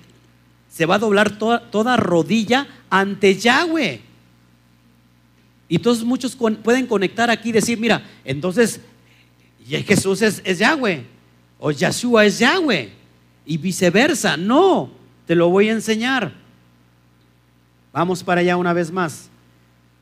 se va a doblar toda, toda rodilla ante Yahweh. Y entonces muchos pueden conectar aquí y decir, mira, entonces Jesús es, es Yahweh, o Yeshua es Yahweh y viceversa. No, te lo voy a enseñar. Vamos para allá una vez más.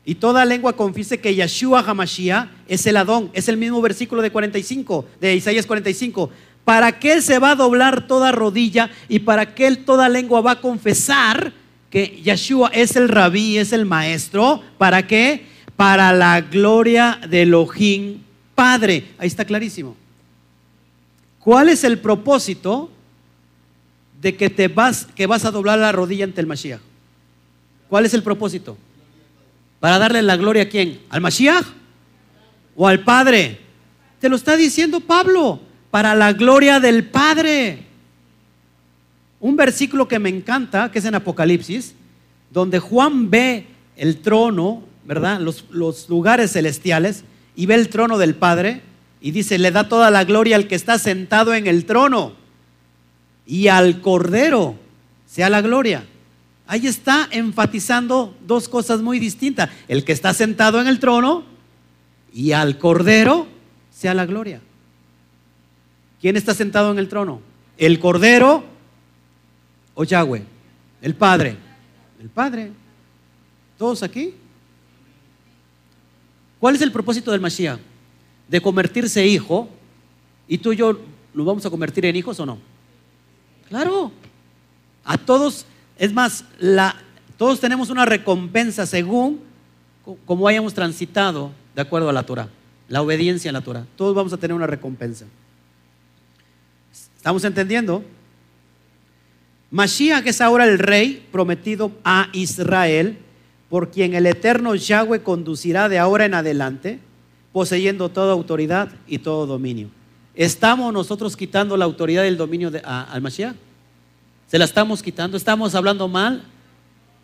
Y toda lengua confiese que Yeshua Hamashiach es el Adón. Es el mismo versículo de 45, de Isaías 45. ¿Para qué se va a doblar toda rodilla y para qué toda lengua va a confesar que Yeshua es el rabí, es el maestro? ¿Para qué? Para la gloria de Elohim Padre. Ahí está clarísimo. ¿Cuál es el propósito? De que te vas, que vas a doblar la rodilla ante el Mashiach. ¿Cuál es el propósito? Para darle la gloria a quién? ¿Al Mashiach? ¿O al Padre? Te lo está diciendo Pablo, para la gloria del Padre. Un versículo que me encanta, que es en Apocalipsis, donde Juan ve el trono, ¿verdad? Los, los lugares celestiales, y ve el trono del Padre, y dice, le da toda la gloria al que está sentado en el trono y al Cordero sea la gloria. Ahí está enfatizando dos cosas muy distintas. El que está sentado en el trono y al Cordero sea la gloria. ¿Quién está sentado en el trono? ¿El Cordero o Yahweh? El Padre. El Padre. ¿Todos aquí? ¿Cuál es el propósito del Mashiach? De convertirse hijo. ¿Y tú y yo nos vamos a convertir en hijos o no? Claro. A todos, es más, la, todos tenemos una recompensa según como hayamos transitado de acuerdo a la Torah, la obediencia a la Torah. Todos vamos a tener una recompensa. ¿Estamos entendiendo? Mashiach es ahora el rey prometido a Israel, por quien el eterno Yahweh conducirá de ahora en adelante, poseyendo toda autoridad y todo dominio. ¿Estamos nosotros quitando la autoridad y el dominio de, al Mashiach? ¿Se la estamos quitando? ¿Estamos hablando mal?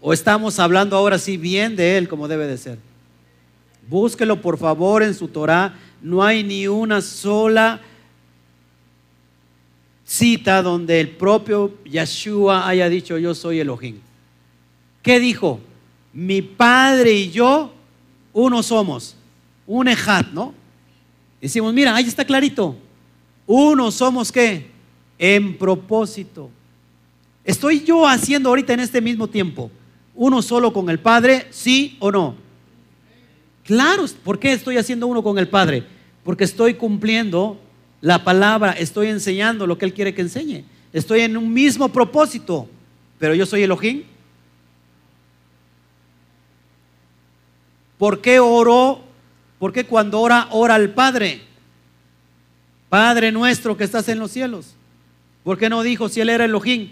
¿O estamos hablando ahora sí bien de él como debe de ser? Búsquelo por favor en su Torah. No hay ni una sola cita donde el propio Yeshua haya dicho yo soy Elohim. ¿Qué dijo? Mi padre y yo uno somos. Un ejat, ¿no? Decimos, mira, ahí está clarito. Uno somos qué? En propósito. Estoy yo haciendo ahorita en este mismo tiempo uno solo con el Padre, sí o no. Claro, ¿por qué estoy haciendo uno con el Padre? Porque estoy cumpliendo la palabra, estoy enseñando lo que Él quiere que enseñe. Estoy en un mismo propósito, pero yo soy Elohim. ¿Por qué oró? ¿Por qué cuando ora, ora al Padre? Padre nuestro que estás en los cielos. ¿Por qué no dijo si Él era Elohim?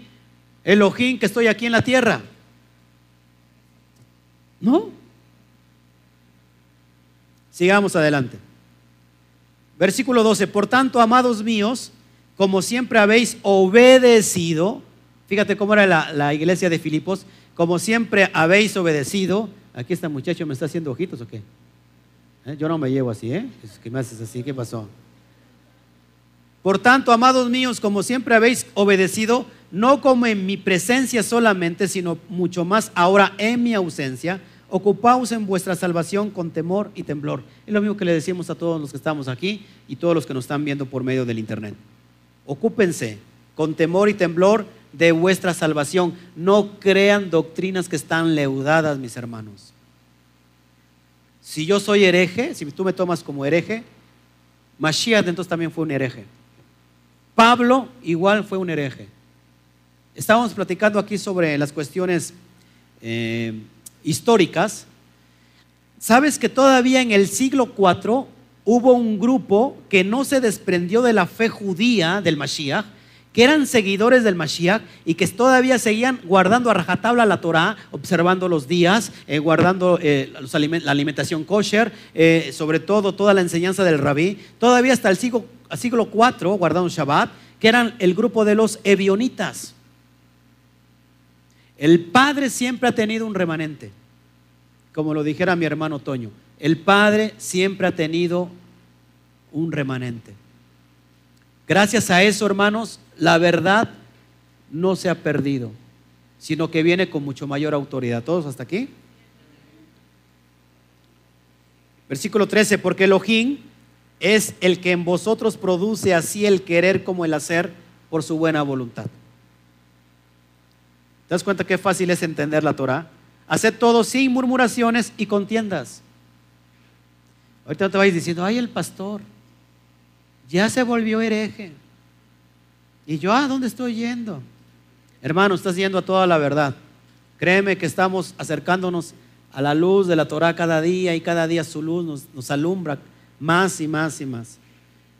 Elohim que estoy aquí en la tierra. No. Sigamos adelante. Versículo 12. Por tanto, amados míos, como siempre habéis obedecido, fíjate cómo era la, iglesia de Filipos, como siempre habéis obedecido. Aquí este muchacho me está haciendo ojitos o qué? ¿Eh? Yo no me llevo así, ¿eh? Que me haces así, ¿qué pasó? Por tanto, amados míos, como siempre habéis obedecido, no como en mi presencia solamente, sino mucho más ahora en mi ausencia, ocupaos en vuestra salvación con temor y temblor. Es lo mismo que le decimos a todos los que estamos aquí y todos los que nos están viendo por medio del Internet. Ocúpense con temor y temblor de vuestra salvación. No crean doctrinas que están leudadas, mis hermanos. Si yo soy hereje, si tú me tomas como hereje, Mashiach entonces también fue un hereje. Pablo igual fue un hereje. Estábamos platicando aquí sobre las cuestiones eh, históricas, sabes que todavía en el siglo IV hubo un grupo que no se desprendió de la fe judía del Mashiach, que eran seguidores del Mashiach y que todavía seguían guardando a rajatabla la Torah, observando los días, eh, guardando eh, la alimentación kosher, sobre todo toda la enseñanza del rabí, todavía hasta el siglo, siglo IV guardando Shabbat, que eran el grupo de los evionitas. El Padre siempre ha tenido un remanente, como lo dijera mi hermano Toño. El Padre siempre ha tenido un remanente. Gracias a eso, hermanos, la verdad no se ha perdido, sino que viene con mucho mayor autoridad. ¿Todos hasta aquí? Versículo 13, porque Elohim es el que en vosotros produce así el querer como el hacer por su buena voluntad. ¿Te das cuenta qué fácil es entender la Torah? Haced todo sin murmuraciones y contiendas. Ahorita te vais diciendo, ay, el pastor ya se volvió hereje. Y yo, ah, ¿dónde estoy yendo? Hermano, estás yendo a toda la verdad. Créeme que estamos acercándonos a la luz de la Torah cada día y cada día su luz nos alumbra más y más y más.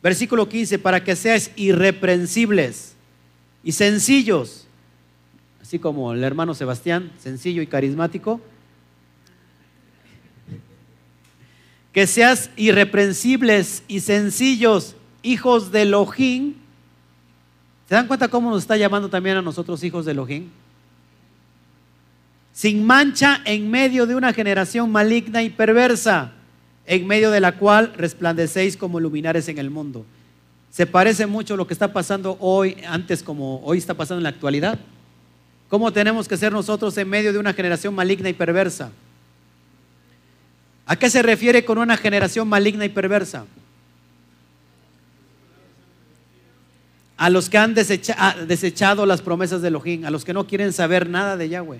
Versículo 15, para que seáis irreprensibles y sencillos así como el hermano Sebastián, sencillo y carismático. Que seas irreprensibles y sencillos, hijos de Elohim. ¿Se dan cuenta cómo nos está llamando también a nosotros hijos de Elohim? Sin mancha en medio de una generación maligna y perversa, en medio de la cual resplandecéis como luminares en el mundo. Se parece mucho lo que está pasando hoy, antes como hoy está pasando en la actualidad. ¿Cómo tenemos que ser nosotros en medio de una generación maligna y perversa? ¿A qué se refiere con una generación maligna y perversa? a los que han desechado las promesas de Elohim, a los que no quieren saber nada de Yahweh,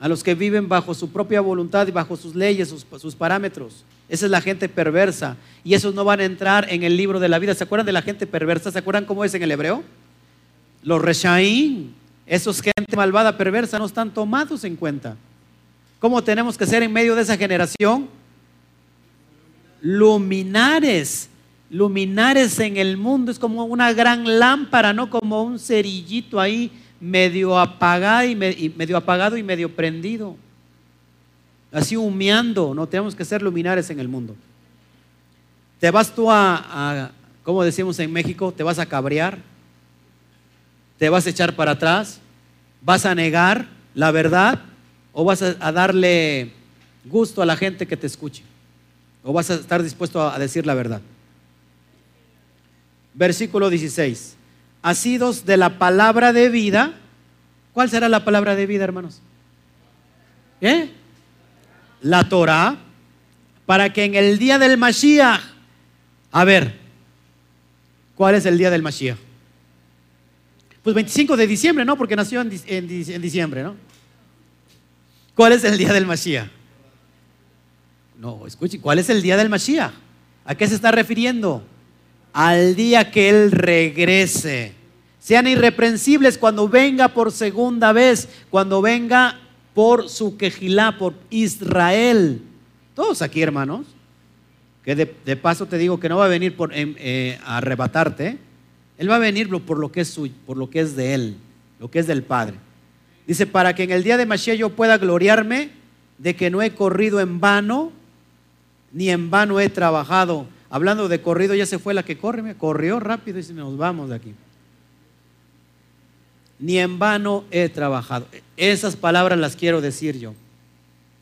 a los que viven bajo su propia voluntad y bajo sus leyes, sus, parámetros. Esa es la gente perversa. Y esos no van a entrar en el libro de la vida. ¿Se acuerdan de la gente perversa? ¿Se acuerdan cómo es en el hebreo? Los reshaín, esos gente malvada, perversa, no están tomados en cuenta. ¿Cómo tenemos que ser en medio de esa generación? Luminares. Luminares en el mundo. Es como una gran lámpara, no como un cerillito ahí medio apagado y, medio apagado y medio prendido. Así humeando. No tenemos que ser luminares en el mundo. Te vas tú a, a como decimos en México, te vas a cabrear, te vas a echar para atrás, vas a negar la verdad ¿O vas a, darle gusto a la gente que te escuche? ¿O vas a estar dispuesto a, decir la verdad? Versículo 16. Asidos de la palabra de vida. ¿Cuál será la palabra de vida, hermanos? ¿Eh? La Torah. Para que en el día del Mashiach. A ver, ¿cuál es el día del Mashiach? Pues 25 de diciembre, ¿no? Porque nació en, diciembre, ¿no? ¿Cuál es el día del Mashiach? No, escuche, ¿cuál es el día del Mashiach? ¿A qué se está refiriendo? Al día que Él regrese. Sean irreprensibles cuando venga por segunda vez, cuando venga por su quejilá, por Israel. Todos aquí, hermanos. Que de, paso te digo que no va a venir por, em, eh, a arrebatarte. Él va a venir por lo que es suyo, por lo que es de Él, lo que es del Padre. Dice, para que en el día de Mashiach yo pueda gloriarme de que no he corrido en vano, ni en vano he trabajado. Hablando de corrido, ya se fue la que corre, me corrió rápido y nos vamos de aquí. Ni en vano he trabajado. Esas palabras las quiero decir yo.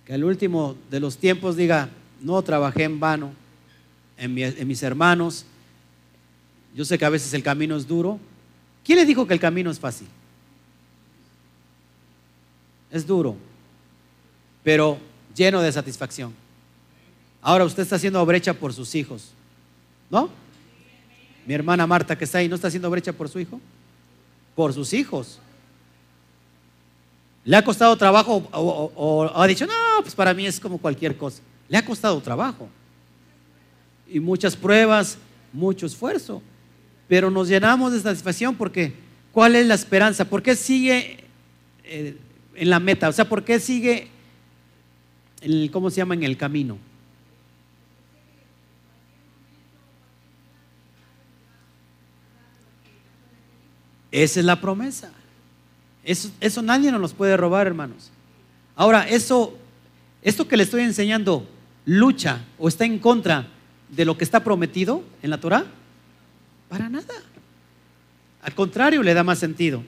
Que al último de los tiempos diga, no trabajé en vano en, en mis hermanos. Yo sé que a veces el camino es duro. ¿Quién le dijo que el camino es fácil? es duro, pero lleno de satisfacción. Ahora usted está haciendo brecha por sus hijos, ¿no? Mi hermana Marta que está ahí, ¿no está haciendo brecha por su hijo? Por sus hijos. ¿Le ha costado trabajo o, ha dicho, no, pues para mí es como cualquier cosa? Le ha costado trabajo. Y muchas pruebas, mucho esfuerzo. Pero nos llenamos de satisfacción porque ¿cuál es la esperanza? ¿Por qué sigue eh, en la meta. O sea, ¿por qué sigue, el, ¿cómo se llama? En el camino. Esa es la promesa. Eso, eso nadie nos los puede robar, hermanos. Ahora, eso, esto que le estoy enseñando, lucha o está en contra de lo que está prometido en la Torah, para nada. Al contrario, le da más sentido.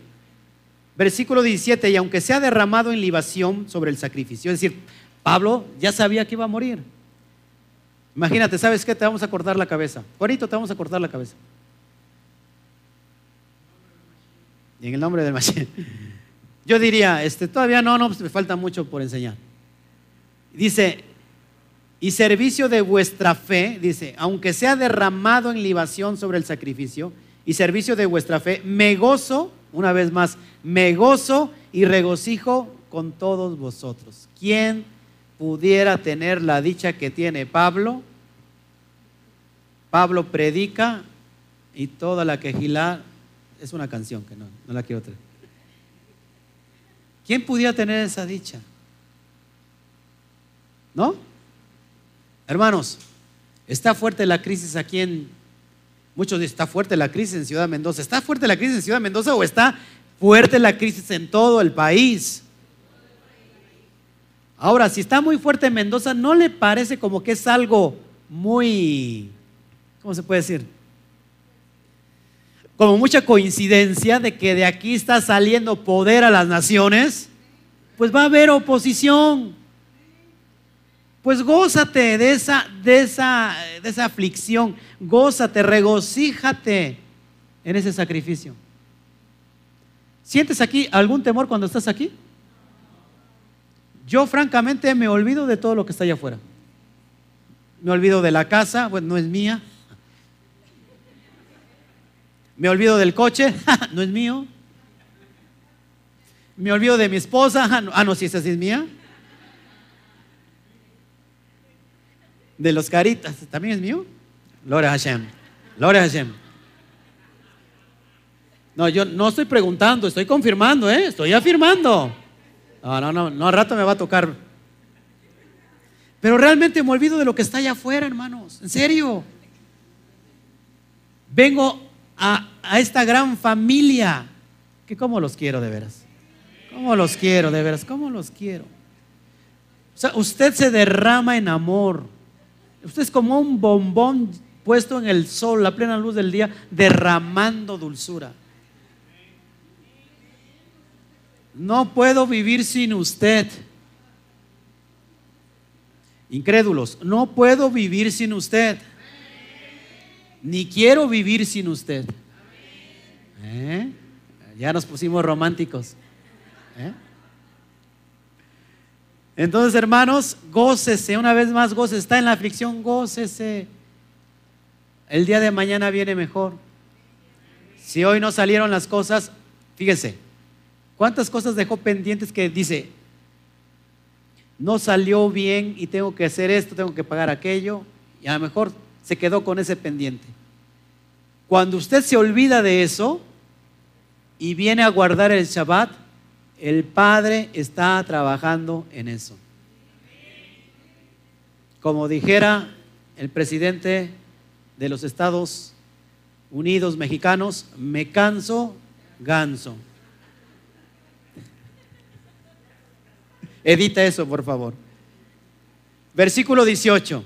Versículo 17, y aunque sea derramado en libación sobre el sacrificio, es decir, Pablo ya sabía que iba a morir. Imagínate, ¿sabes qué? Te vamos a cortar la cabeza. Juanito, te vamos a cortar la cabeza. Y en el nombre del Mashiach. Yo diría, este, todavía no, no, pues me falta mucho por enseñar. Dice, y servicio de vuestra fe, dice, aunque sea derramado en libación sobre el sacrificio, y servicio de vuestra fe, me gozo una vez más, me gozo y regocijo con todos vosotros. ¿Quién pudiera tener la dicha que tiene Pablo? Pablo predica y toda la quejilá es una canción que no, no la quiero traer. ¿Quién pudiera tener esa dicha? ¿No? Hermanos, está fuerte la crisis aquí en Muchos dicen, está fuerte la crisis en Ciudad Mendoza. ¿Está fuerte la crisis en Ciudad Mendoza o está fuerte la crisis en todo el país? Ahora, si está muy fuerte en Mendoza, ¿no le parece como que es algo muy, ¿cómo se puede decir? Como mucha coincidencia de que de aquí está saliendo poder a las naciones, pues va a haber oposición pues gózate de esa, de esa, de esa aflicción, gózate, regocíjate en ese sacrificio. ¿Sientes aquí algún temor cuando estás aquí? Yo francamente me olvido de todo lo que está allá afuera. Me olvido de la casa, pues no es mía. Me olvido del coche, no es mío. Me olvido de mi esposa, ah, no, si esa sí es mía. De los caritas, ¿también es mío? Gloria Hashem. Gloria Hashem. No, yo no estoy preguntando, estoy confirmando, ¿eh? Estoy afirmando. No, no, no, no, al rato me va a tocar. Pero realmente me olvido de lo que está allá afuera, hermanos. En serio. Vengo a, esta gran familia, que como los quiero de veras. ¿Cómo los quiero de veras? ¿Cómo los quiero? O sea, usted se derrama en amor. Usted es como un bombón puesto en el sol, la plena luz del día, derramando dulzura. No puedo vivir sin usted. Incrédulos, no puedo vivir sin usted. Ni quiero vivir sin usted. ¿Eh? Ya nos pusimos románticos. ¿Eh? Entonces, hermanos, gócese, una vez más, gócese. Está en la aflicción, gócese. El día de mañana viene mejor. Si hoy no salieron las cosas, fíjese, ¿cuántas cosas dejó pendientes que dice, no salió bien y tengo que hacer esto, tengo que pagar aquello? Y a lo mejor se quedó con ese pendiente. Cuando usted se olvida de eso y viene a guardar el Shabbat, el Padre está trabajando en eso. Como dijera el presidente de los Estados Unidos mexicanos, me canso, ganso. Edita eso, por favor. Versículo 18.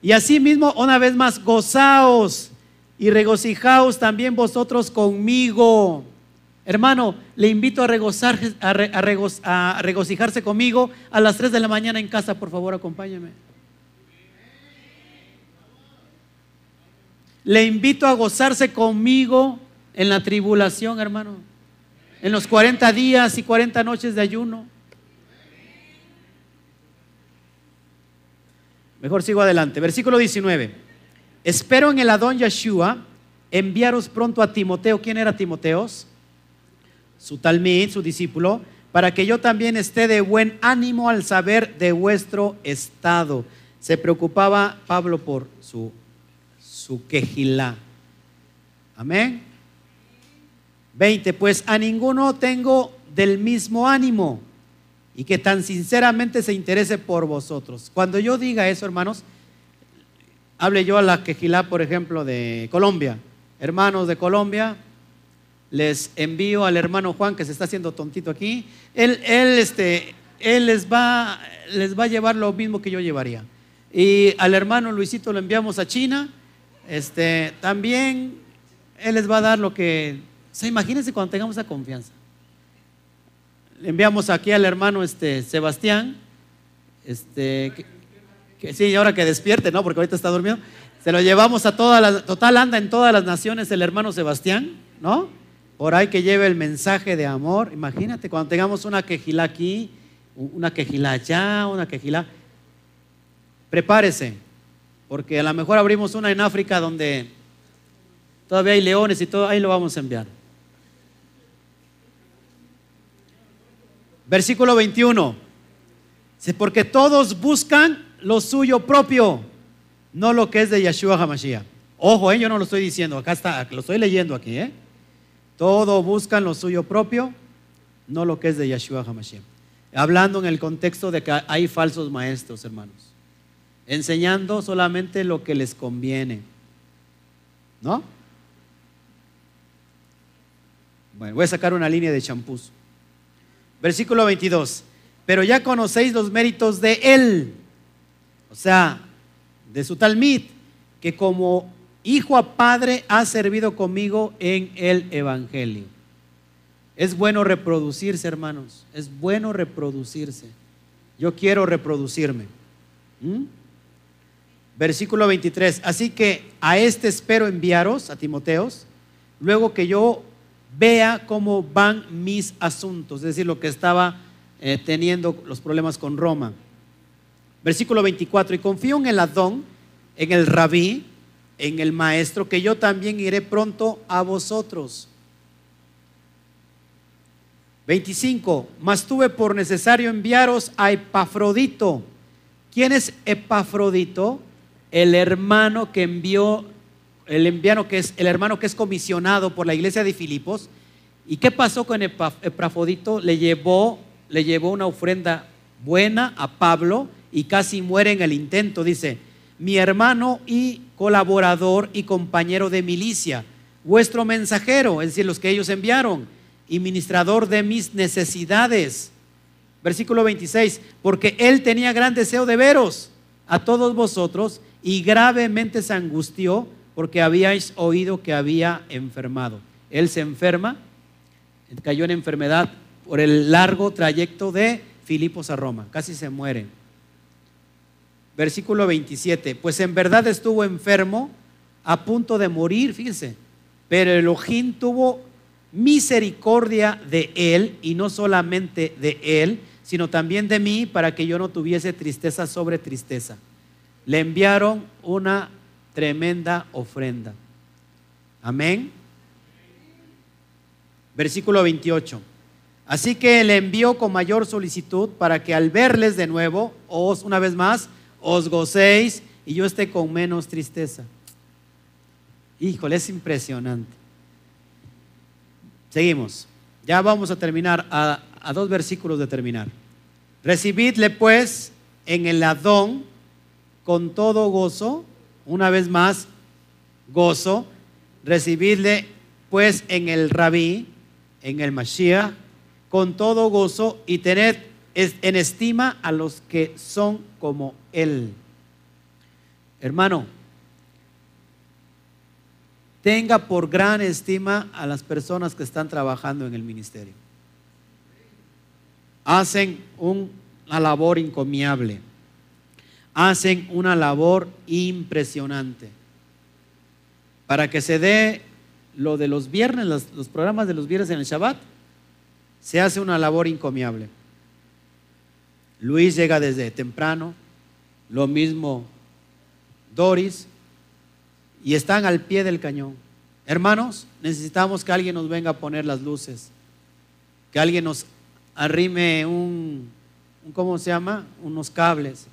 Y asimismo, una vez más, gozaos y regocijaos también vosotros conmigo. Hermano, le invito a, a, regocijarse conmigo a las 3 de la mañana en casa, por favor, acompáñame. Le invito a gozarse conmigo en la tribulación, hermano. En los 40 días y 40 noches de ayuno. Mejor sigo adelante. Versículo 19. Espero en el Adón Yeshua enviaros pronto a Timoteo. ¿Quién era Timoteos? Su talmid, su discípulo, para que yo también esté de buen ánimo al saber de vuestro estado. Se preocupaba Pablo por su, su quejilá. Amén. 20. Pues a ninguno tengo del mismo ánimo y que tan sinceramente se interese por vosotros. Cuando yo diga eso, hermanos, hable yo a la quejilá, por ejemplo, de Colombia. Hermanos de Colombia, les envío al hermano Juan que se está haciendo tontito aquí. Él, él, este, él les, va, les va a llevar lo mismo que yo llevaría. Y al hermano Luisito lo enviamos a China. Este, también él les va a dar lo que... O imagínense cuando tengamos esa confianza le enviamos aquí al hermano este, Sebastián, este, que, sí, ahora que despierte, ¿no? Porque ahorita está durmiendo. Se lo llevamos a toda la, total anda en todas las naciones el hermano Sebastián, ¿no? Por ahí que lleve el mensaje de amor. Imagínate cuando tengamos una quejila aquí, una quejila allá, una quejila. Prepárese, porque a lo mejor abrimos una en África donde todavía hay leones y todo, ahí lo vamos a enviar. Versículo 21. Porque todos buscan lo suyo propio, no lo que es de Yeshua HaMashiach. Ojo, eh, yo no lo estoy diciendo, acá está, lo estoy leyendo aquí. ¿eh? Todos buscan lo suyo propio, no lo que es de Yeshua HaMashiach. Hablando en el contexto de que hay falsos maestros, hermanos. Enseñando solamente lo que les conviene. ¿No? Bueno, voy a sacar una línea de champús. Versículo 22. Pero ya conocéis los méritos de él, o sea, de su talmid, que como hijo a padre ha servido conmigo en el Evangelio. Es bueno reproducirse, hermanos. Es bueno reproducirse. Yo quiero reproducirme. ¿Mm? Versículo 23. Así que a este espero enviaros, a Timoteos, luego que yo vea cómo van mis asuntos, es decir, lo que estaba eh, teniendo los problemas con Roma. Versículo 24, y confío en el Adón, en el Rabí, en el Maestro que yo también iré pronto a vosotros. 25. Mas tuve por necesario enviaros a Epafrodito. ¿Quién es Epafrodito? El hermano que envió, el enviano que es el hermano que es comisionado por la iglesia de Filipos. ¿Y qué pasó con Epafrodito? Le llevó, le llevó una ofrenda buena a Pablo y casi muere en el intento. Dice, mi hermano y colaborador y compañero de milicia, vuestro mensajero, es decir, los que ellos enviaron, y ministrador de mis necesidades. Versículo 26, porque él tenía gran deseo de veros a todos vosotros y gravemente se angustió porque habíais oído que había enfermado. Él se enferma, cayó en enfermedad por el largo trayecto de Filipos a Roma, casi se muere. Versículo 27, pues en verdad estuvo enfermo a punto de morir, fíjense, pero Elohim tuvo misericordia de él y no solamente de él, sino también de mí para que yo no tuviese tristeza sobre tristeza. Le enviaron una tremenda ofrenda. Amén. Versículo 28. Así que le envió con mayor solicitud para que al verles de nuevo, os una vez más, os gocéis y yo esté con menos tristeza. Híjole, es impresionante. Seguimos. Ya vamos a terminar a, dos versículos de terminar. Recibidle pues en el Adón con todo gozo, una vez más, gozo. Recibidle pues en el Rabí, en el Mashiach, con todo gozo y tened en estima a los que son como Él. Hermano, tenga por gran estima a las personas que están trabajando en el ministerio. Hacen una labor encomiable. Hacen una labor impresionante. Para que se dé lo de los viernes, los, programas de los viernes en el Shabbat, se hace una labor encomiable. Luis llega desde temprano, lo mismo Doris, y están al pie del cañón. Hermanos, necesitamos que alguien nos venga a poner las luces, que alguien nos arrime un, ¿cómo se llama? Unos cables.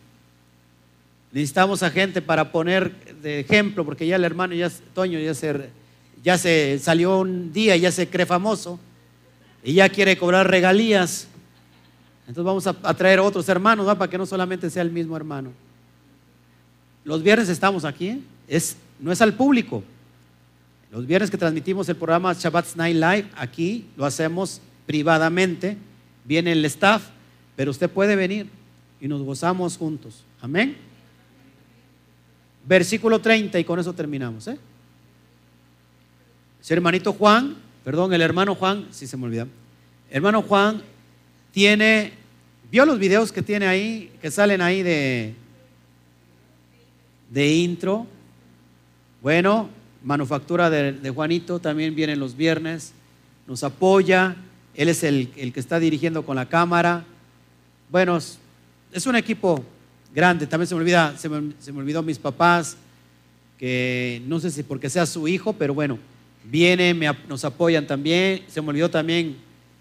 Necesitamos a gente para poner de ejemplo, porque ya el hermano, ya Toño, ya se, ya se salió un día y ya se cree famoso y ya quiere cobrar regalías. Entonces vamos a, traer otros hermanos para que no solamente sea el mismo hermano. Los viernes estamos aquí, ¿eh? es, no es al público. Los viernes que transmitimos el programa Shabbat Night Live, aquí lo hacemos privadamente, viene el staff, pero usted puede venir y nos gozamos juntos. Amén. Versículo 30 y con eso terminamos. ¿eh? hermanito Juan perdón, el hermano Juan, si se me olvida, hermano Juan tiene, vio los videos que tiene ahí, que salen ahí de, de intro. Bueno, manufactura de, Juanito también viene los viernes, nos apoya, él es el, que está dirigiendo con la cámara. Bueno, es un equipo grande, también se me olvida, se me, se me olvidó mis papás, que no sé si porque sea su hijo, pero bueno, vienen, nos apoyan también. Se me olvidó también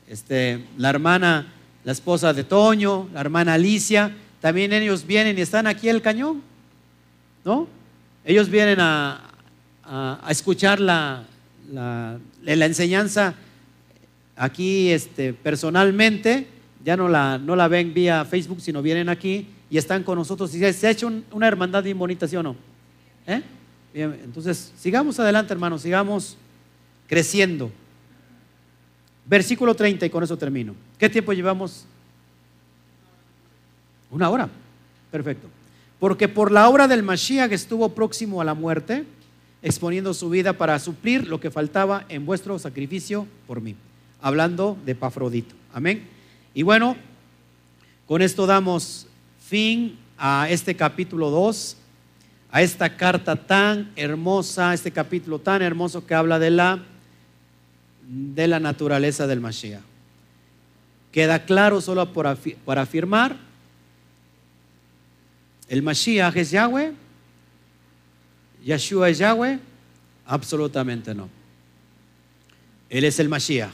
este, la hermana, la esposa de Toño, la hermana Alicia. También ellos vienen y están aquí el cañón, ¿no? Ellos vienen a, escuchar la, la, enseñanza aquí este, personalmente. Ya no la, no la ven vía Facebook, sino vienen aquí y están con nosotros. Y se ha hecho una hermandad bien bonita, ¿sí o no? ¿Eh? Bien, entonces, sigamos adelante, hermanos, sigamos creciendo. Versículo 30 y con eso termino. ¿Qué tiempo llevamos? Una hora. Perfecto. Porque por la obra del Mashiach estuvo próximo a la muerte, exponiendo su vida para suplir lo que faltaba en vuestro sacrificio por mí. Hablando de Pafrodito. Amén. Y bueno, con esto damos fin a este capítulo 2, a esta carta tan hermosa, este capítulo tan hermoso que habla de la de la naturaleza del Mashiach. Queda claro solo para afirmar, el Mashiach es Yahweh, ¿Yeshua es Yahweh? Absolutamente no. Él es el Mashiach.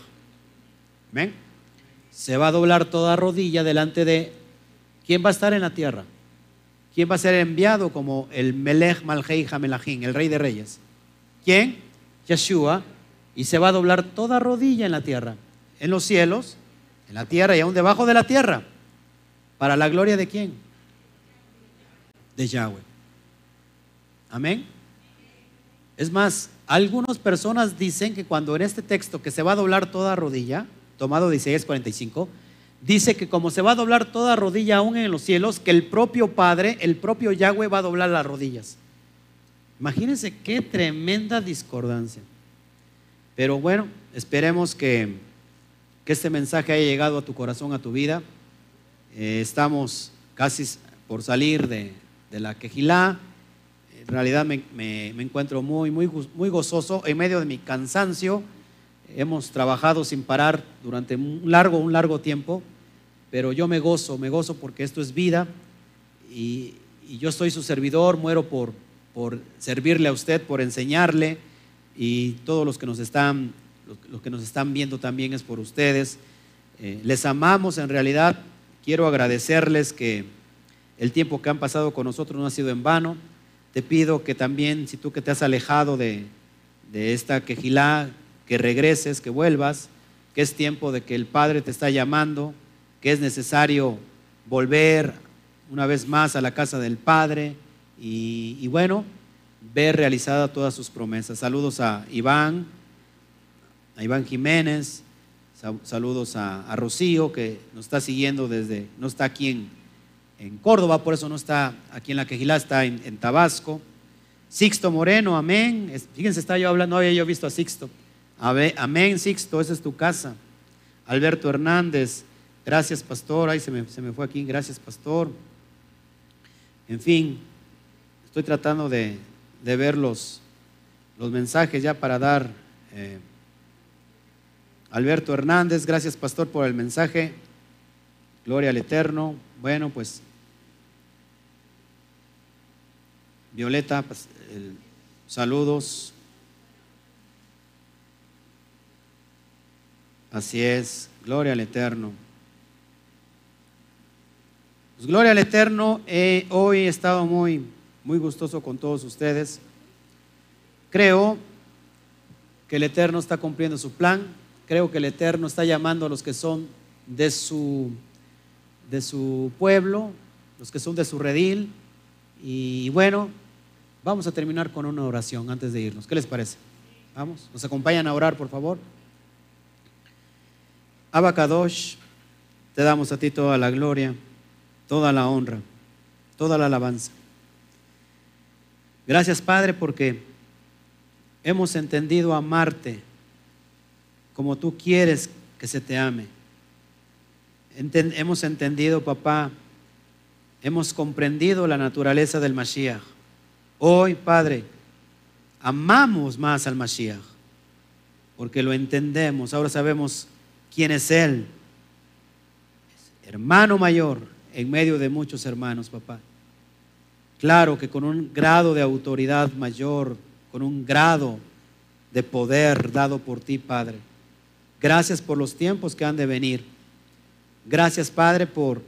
¿Ven? Se va a doblar toda rodilla delante de quién va a estar en la tierra. ¿Quién va a ser enviado como el Melech Malhei Hamelachim, el rey de reyes? ¿Quién? Yeshua. Y se va a doblar toda rodilla en la tierra, en los cielos, en la tierra y aún debajo de la tierra. ¿Para la gloria de quién? De Yahweh. Amén. Es más, algunas personas dicen que cuando en este texto que se va a doblar toda rodilla, tomado de Isaías 45, dice que como se va a doblar toda rodilla aún en los cielos, que el propio Padre, el propio Yahweh va a doblar las rodillas. Imagínense qué tremenda discordancia. Pero bueno, esperemos que, que este mensaje haya llegado a tu corazón, a tu vida. Eh, estamos casi por salir de, de la quejilá en realidad me, encuentro muy, muy, muy gozoso en medio de mi cansancio. Hemos trabajado sin parar durante un largo, un largo tiempo, pero yo me gozo, me gozo porque esto es vida y, yo soy su servidor, muero por, por servirle a usted, por enseñarle y todos los que nos están, los, que nos están viendo también es por ustedes. Eh, les amamos en realidad, quiero agradecerles que el tiempo que han pasado con nosotros no ha sido en vano te pido que también, si tú que te has alejado de, esta quejilá, que regreses, que vuelvas, que es tiempo de que el Padre te está llamando, que es necesario volver una vez más a la casa del Padre y, bueno, ver realizada todas sus promesas. Saludos a Iván, a Iván Jiménez, saludos a, a Rocío que nos está siguiendo desde, no está aquí en, en Córdoba, por eso no está aquí en la Quejilá, está en, Tabasco. Sixto Moreno, amén. Fíjense, está yo hablando, no había yo visto a Sixto. Amén, Sixto, esa es tu casa. Alberto Hernández, gracias, pastor. Ay, se me, fue aquí, gracias, pastor. En fin, estoy tratando de, ver los, mensajes ya para dar. Eh, Alberto Hernández, gracias, pastor, por el mensaje. Gloria al Eterno. Bueno, pues Violeta, pues, saludos. Así es, gloria al Eterno. Pues gloria al Eterno, hoy he estado muy, muy gustoso con todos ustedes. Creo que el Eterno está cumpliendo su plan. Creo que el Eterno está llamando a los que son de su, de su pueblo, los que son de su redil. Y bueno, Vamos a terminar con una oración antes de irnos. ¿Qué les parece? Vamos, nos acompañan a orar, por favor. Abacadosh, te damos a ti toda la gloria, toda la honra, toda la alabanza. Gracias, Padre, porque hemos entendido amarte como tú quieres que se te ame. hemos entendido, papá, hemos comprendido la naturaleza del Mashiach. Hoy, Padre, amamos más al Mashiach, porque lo entendemos, ahora sabemos quién es Él. hermano mayor en medio de muchos hermanos, papá. Claro que con un grado de autoridad mayor, con un grado de poder dado por ti, Padre. Gracias por los tiempos que han de venir. Gracias, Padre, por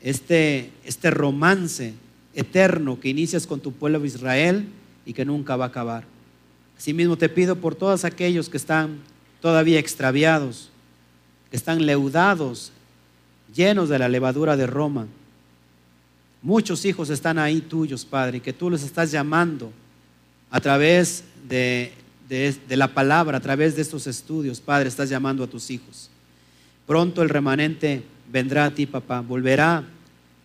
este, este romance eterno que inicias con tu pueblo Israel y que nunca va a acabar. Asimismo te pido por todos aquellos que están todavía extraviados, que están leudados, llenos de la levadura de Roma. Muchos hijos están ahí tuyos, Padre, que tú los estás llamando a través de, de, la palabra, a través de estos estudios, Padre, estás llamando a tus hijos. Pronto el remanente vendrá a ti, papá, volverá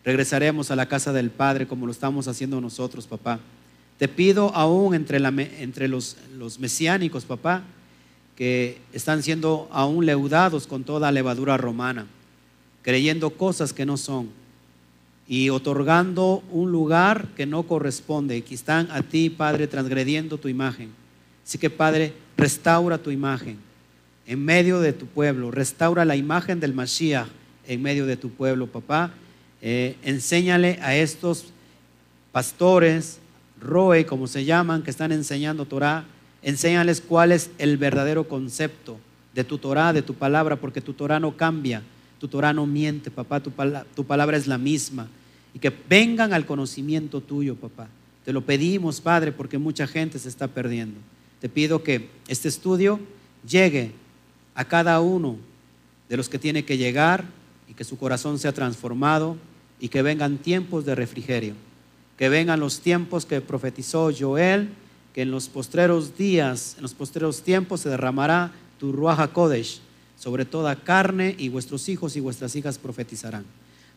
regresaremos a la casa del Padre como lo estamos haciendo nosotros, papá. Te pido aún entre, entre los, los mesiánicos, papá, que están siendo aún leudados con toda levadura romana, creyendo cosas que no son y otorgando un lugar que no corresponde. Que están a ti, Padre, transgrediendo tu imagen. Así que, Padre, restaura tu imagen en medio de tu pueblo, restaura la imagen del Mashiach en medio de tu pueblo, papá, eh, enséñale a estos pastores Roe, como se llaman, que están enseñando Torah, enséñales cuál es el verdadero concepto de tu Torah, de tu palabra, porque tu Torah no cambia, tu Torah no miente, papá, tu, palabra es la misma. Y que vengan al conocimiento tuyo, papá. Te lo pedimos, Padre, porque mucha gente se está perdiendo. Te pido que este estudio llegue a cada uno de los que tiene que llegar y que su corazón sea transformado y que vengan tiempos de refrigerio, que vengan los tiempos que profetizó Joel, que en los postreros días, en los postreros tiempos se derramará tu Ruach Kodesh sobre toda carne y vuestros hijos y vuestras hijas profetizarán.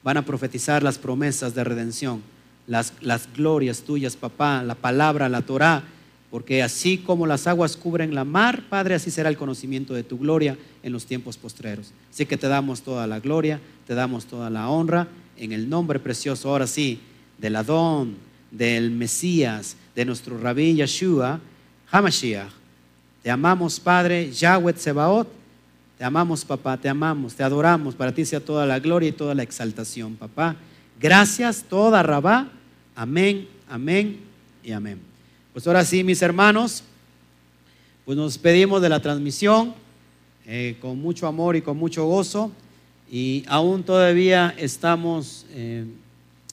Van a profetizar las promesas de redención, las, las glorias tuyas, papá, la palabra, la Torah, porque así como las aguas cubren la mar, Padre, así será el conocimiento de tu gloria en los tiempos postreros. Así que te damos toda la gloria, te damos toda la honra, en el nombre precioso, ahora sí, del Adón, del Mesías, de nuestro Rabí Yeshua, Hamashiach. Te amamos, Padre, Yahweh Sebaot. Te amamos, papá, te amamos, te adoramos. Para ti sea toda la gloria y toda la exaltación, papá. Gracias, toda Rabá. Amén, amén y amén. Pues ahora sí, mis hermanos, pues nos despedimos de la transmisión eh, con mucho amor y con mucho gozo. Y aún todavía estamos, eh,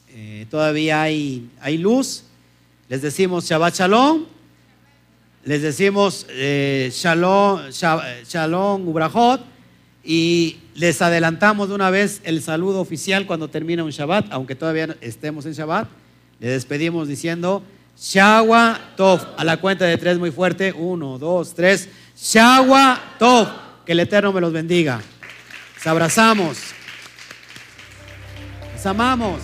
eh, todavía hay, hay luz. Les decimos Shabbat Shalom. Les decimos Shalom, Shalom Ubrahot. Y les adelantamos de una vez el saludo oficial cuando termina un Shabbat, aunque todavía estemos en Shabbat. Le despedimos diciendo Shawa Tov. A la cuenta de tres muy fuerte. Uno, dos, tres. Shawa Tov. Que el Eterno me los bendiga. Nos abrazamos. Nos amamos.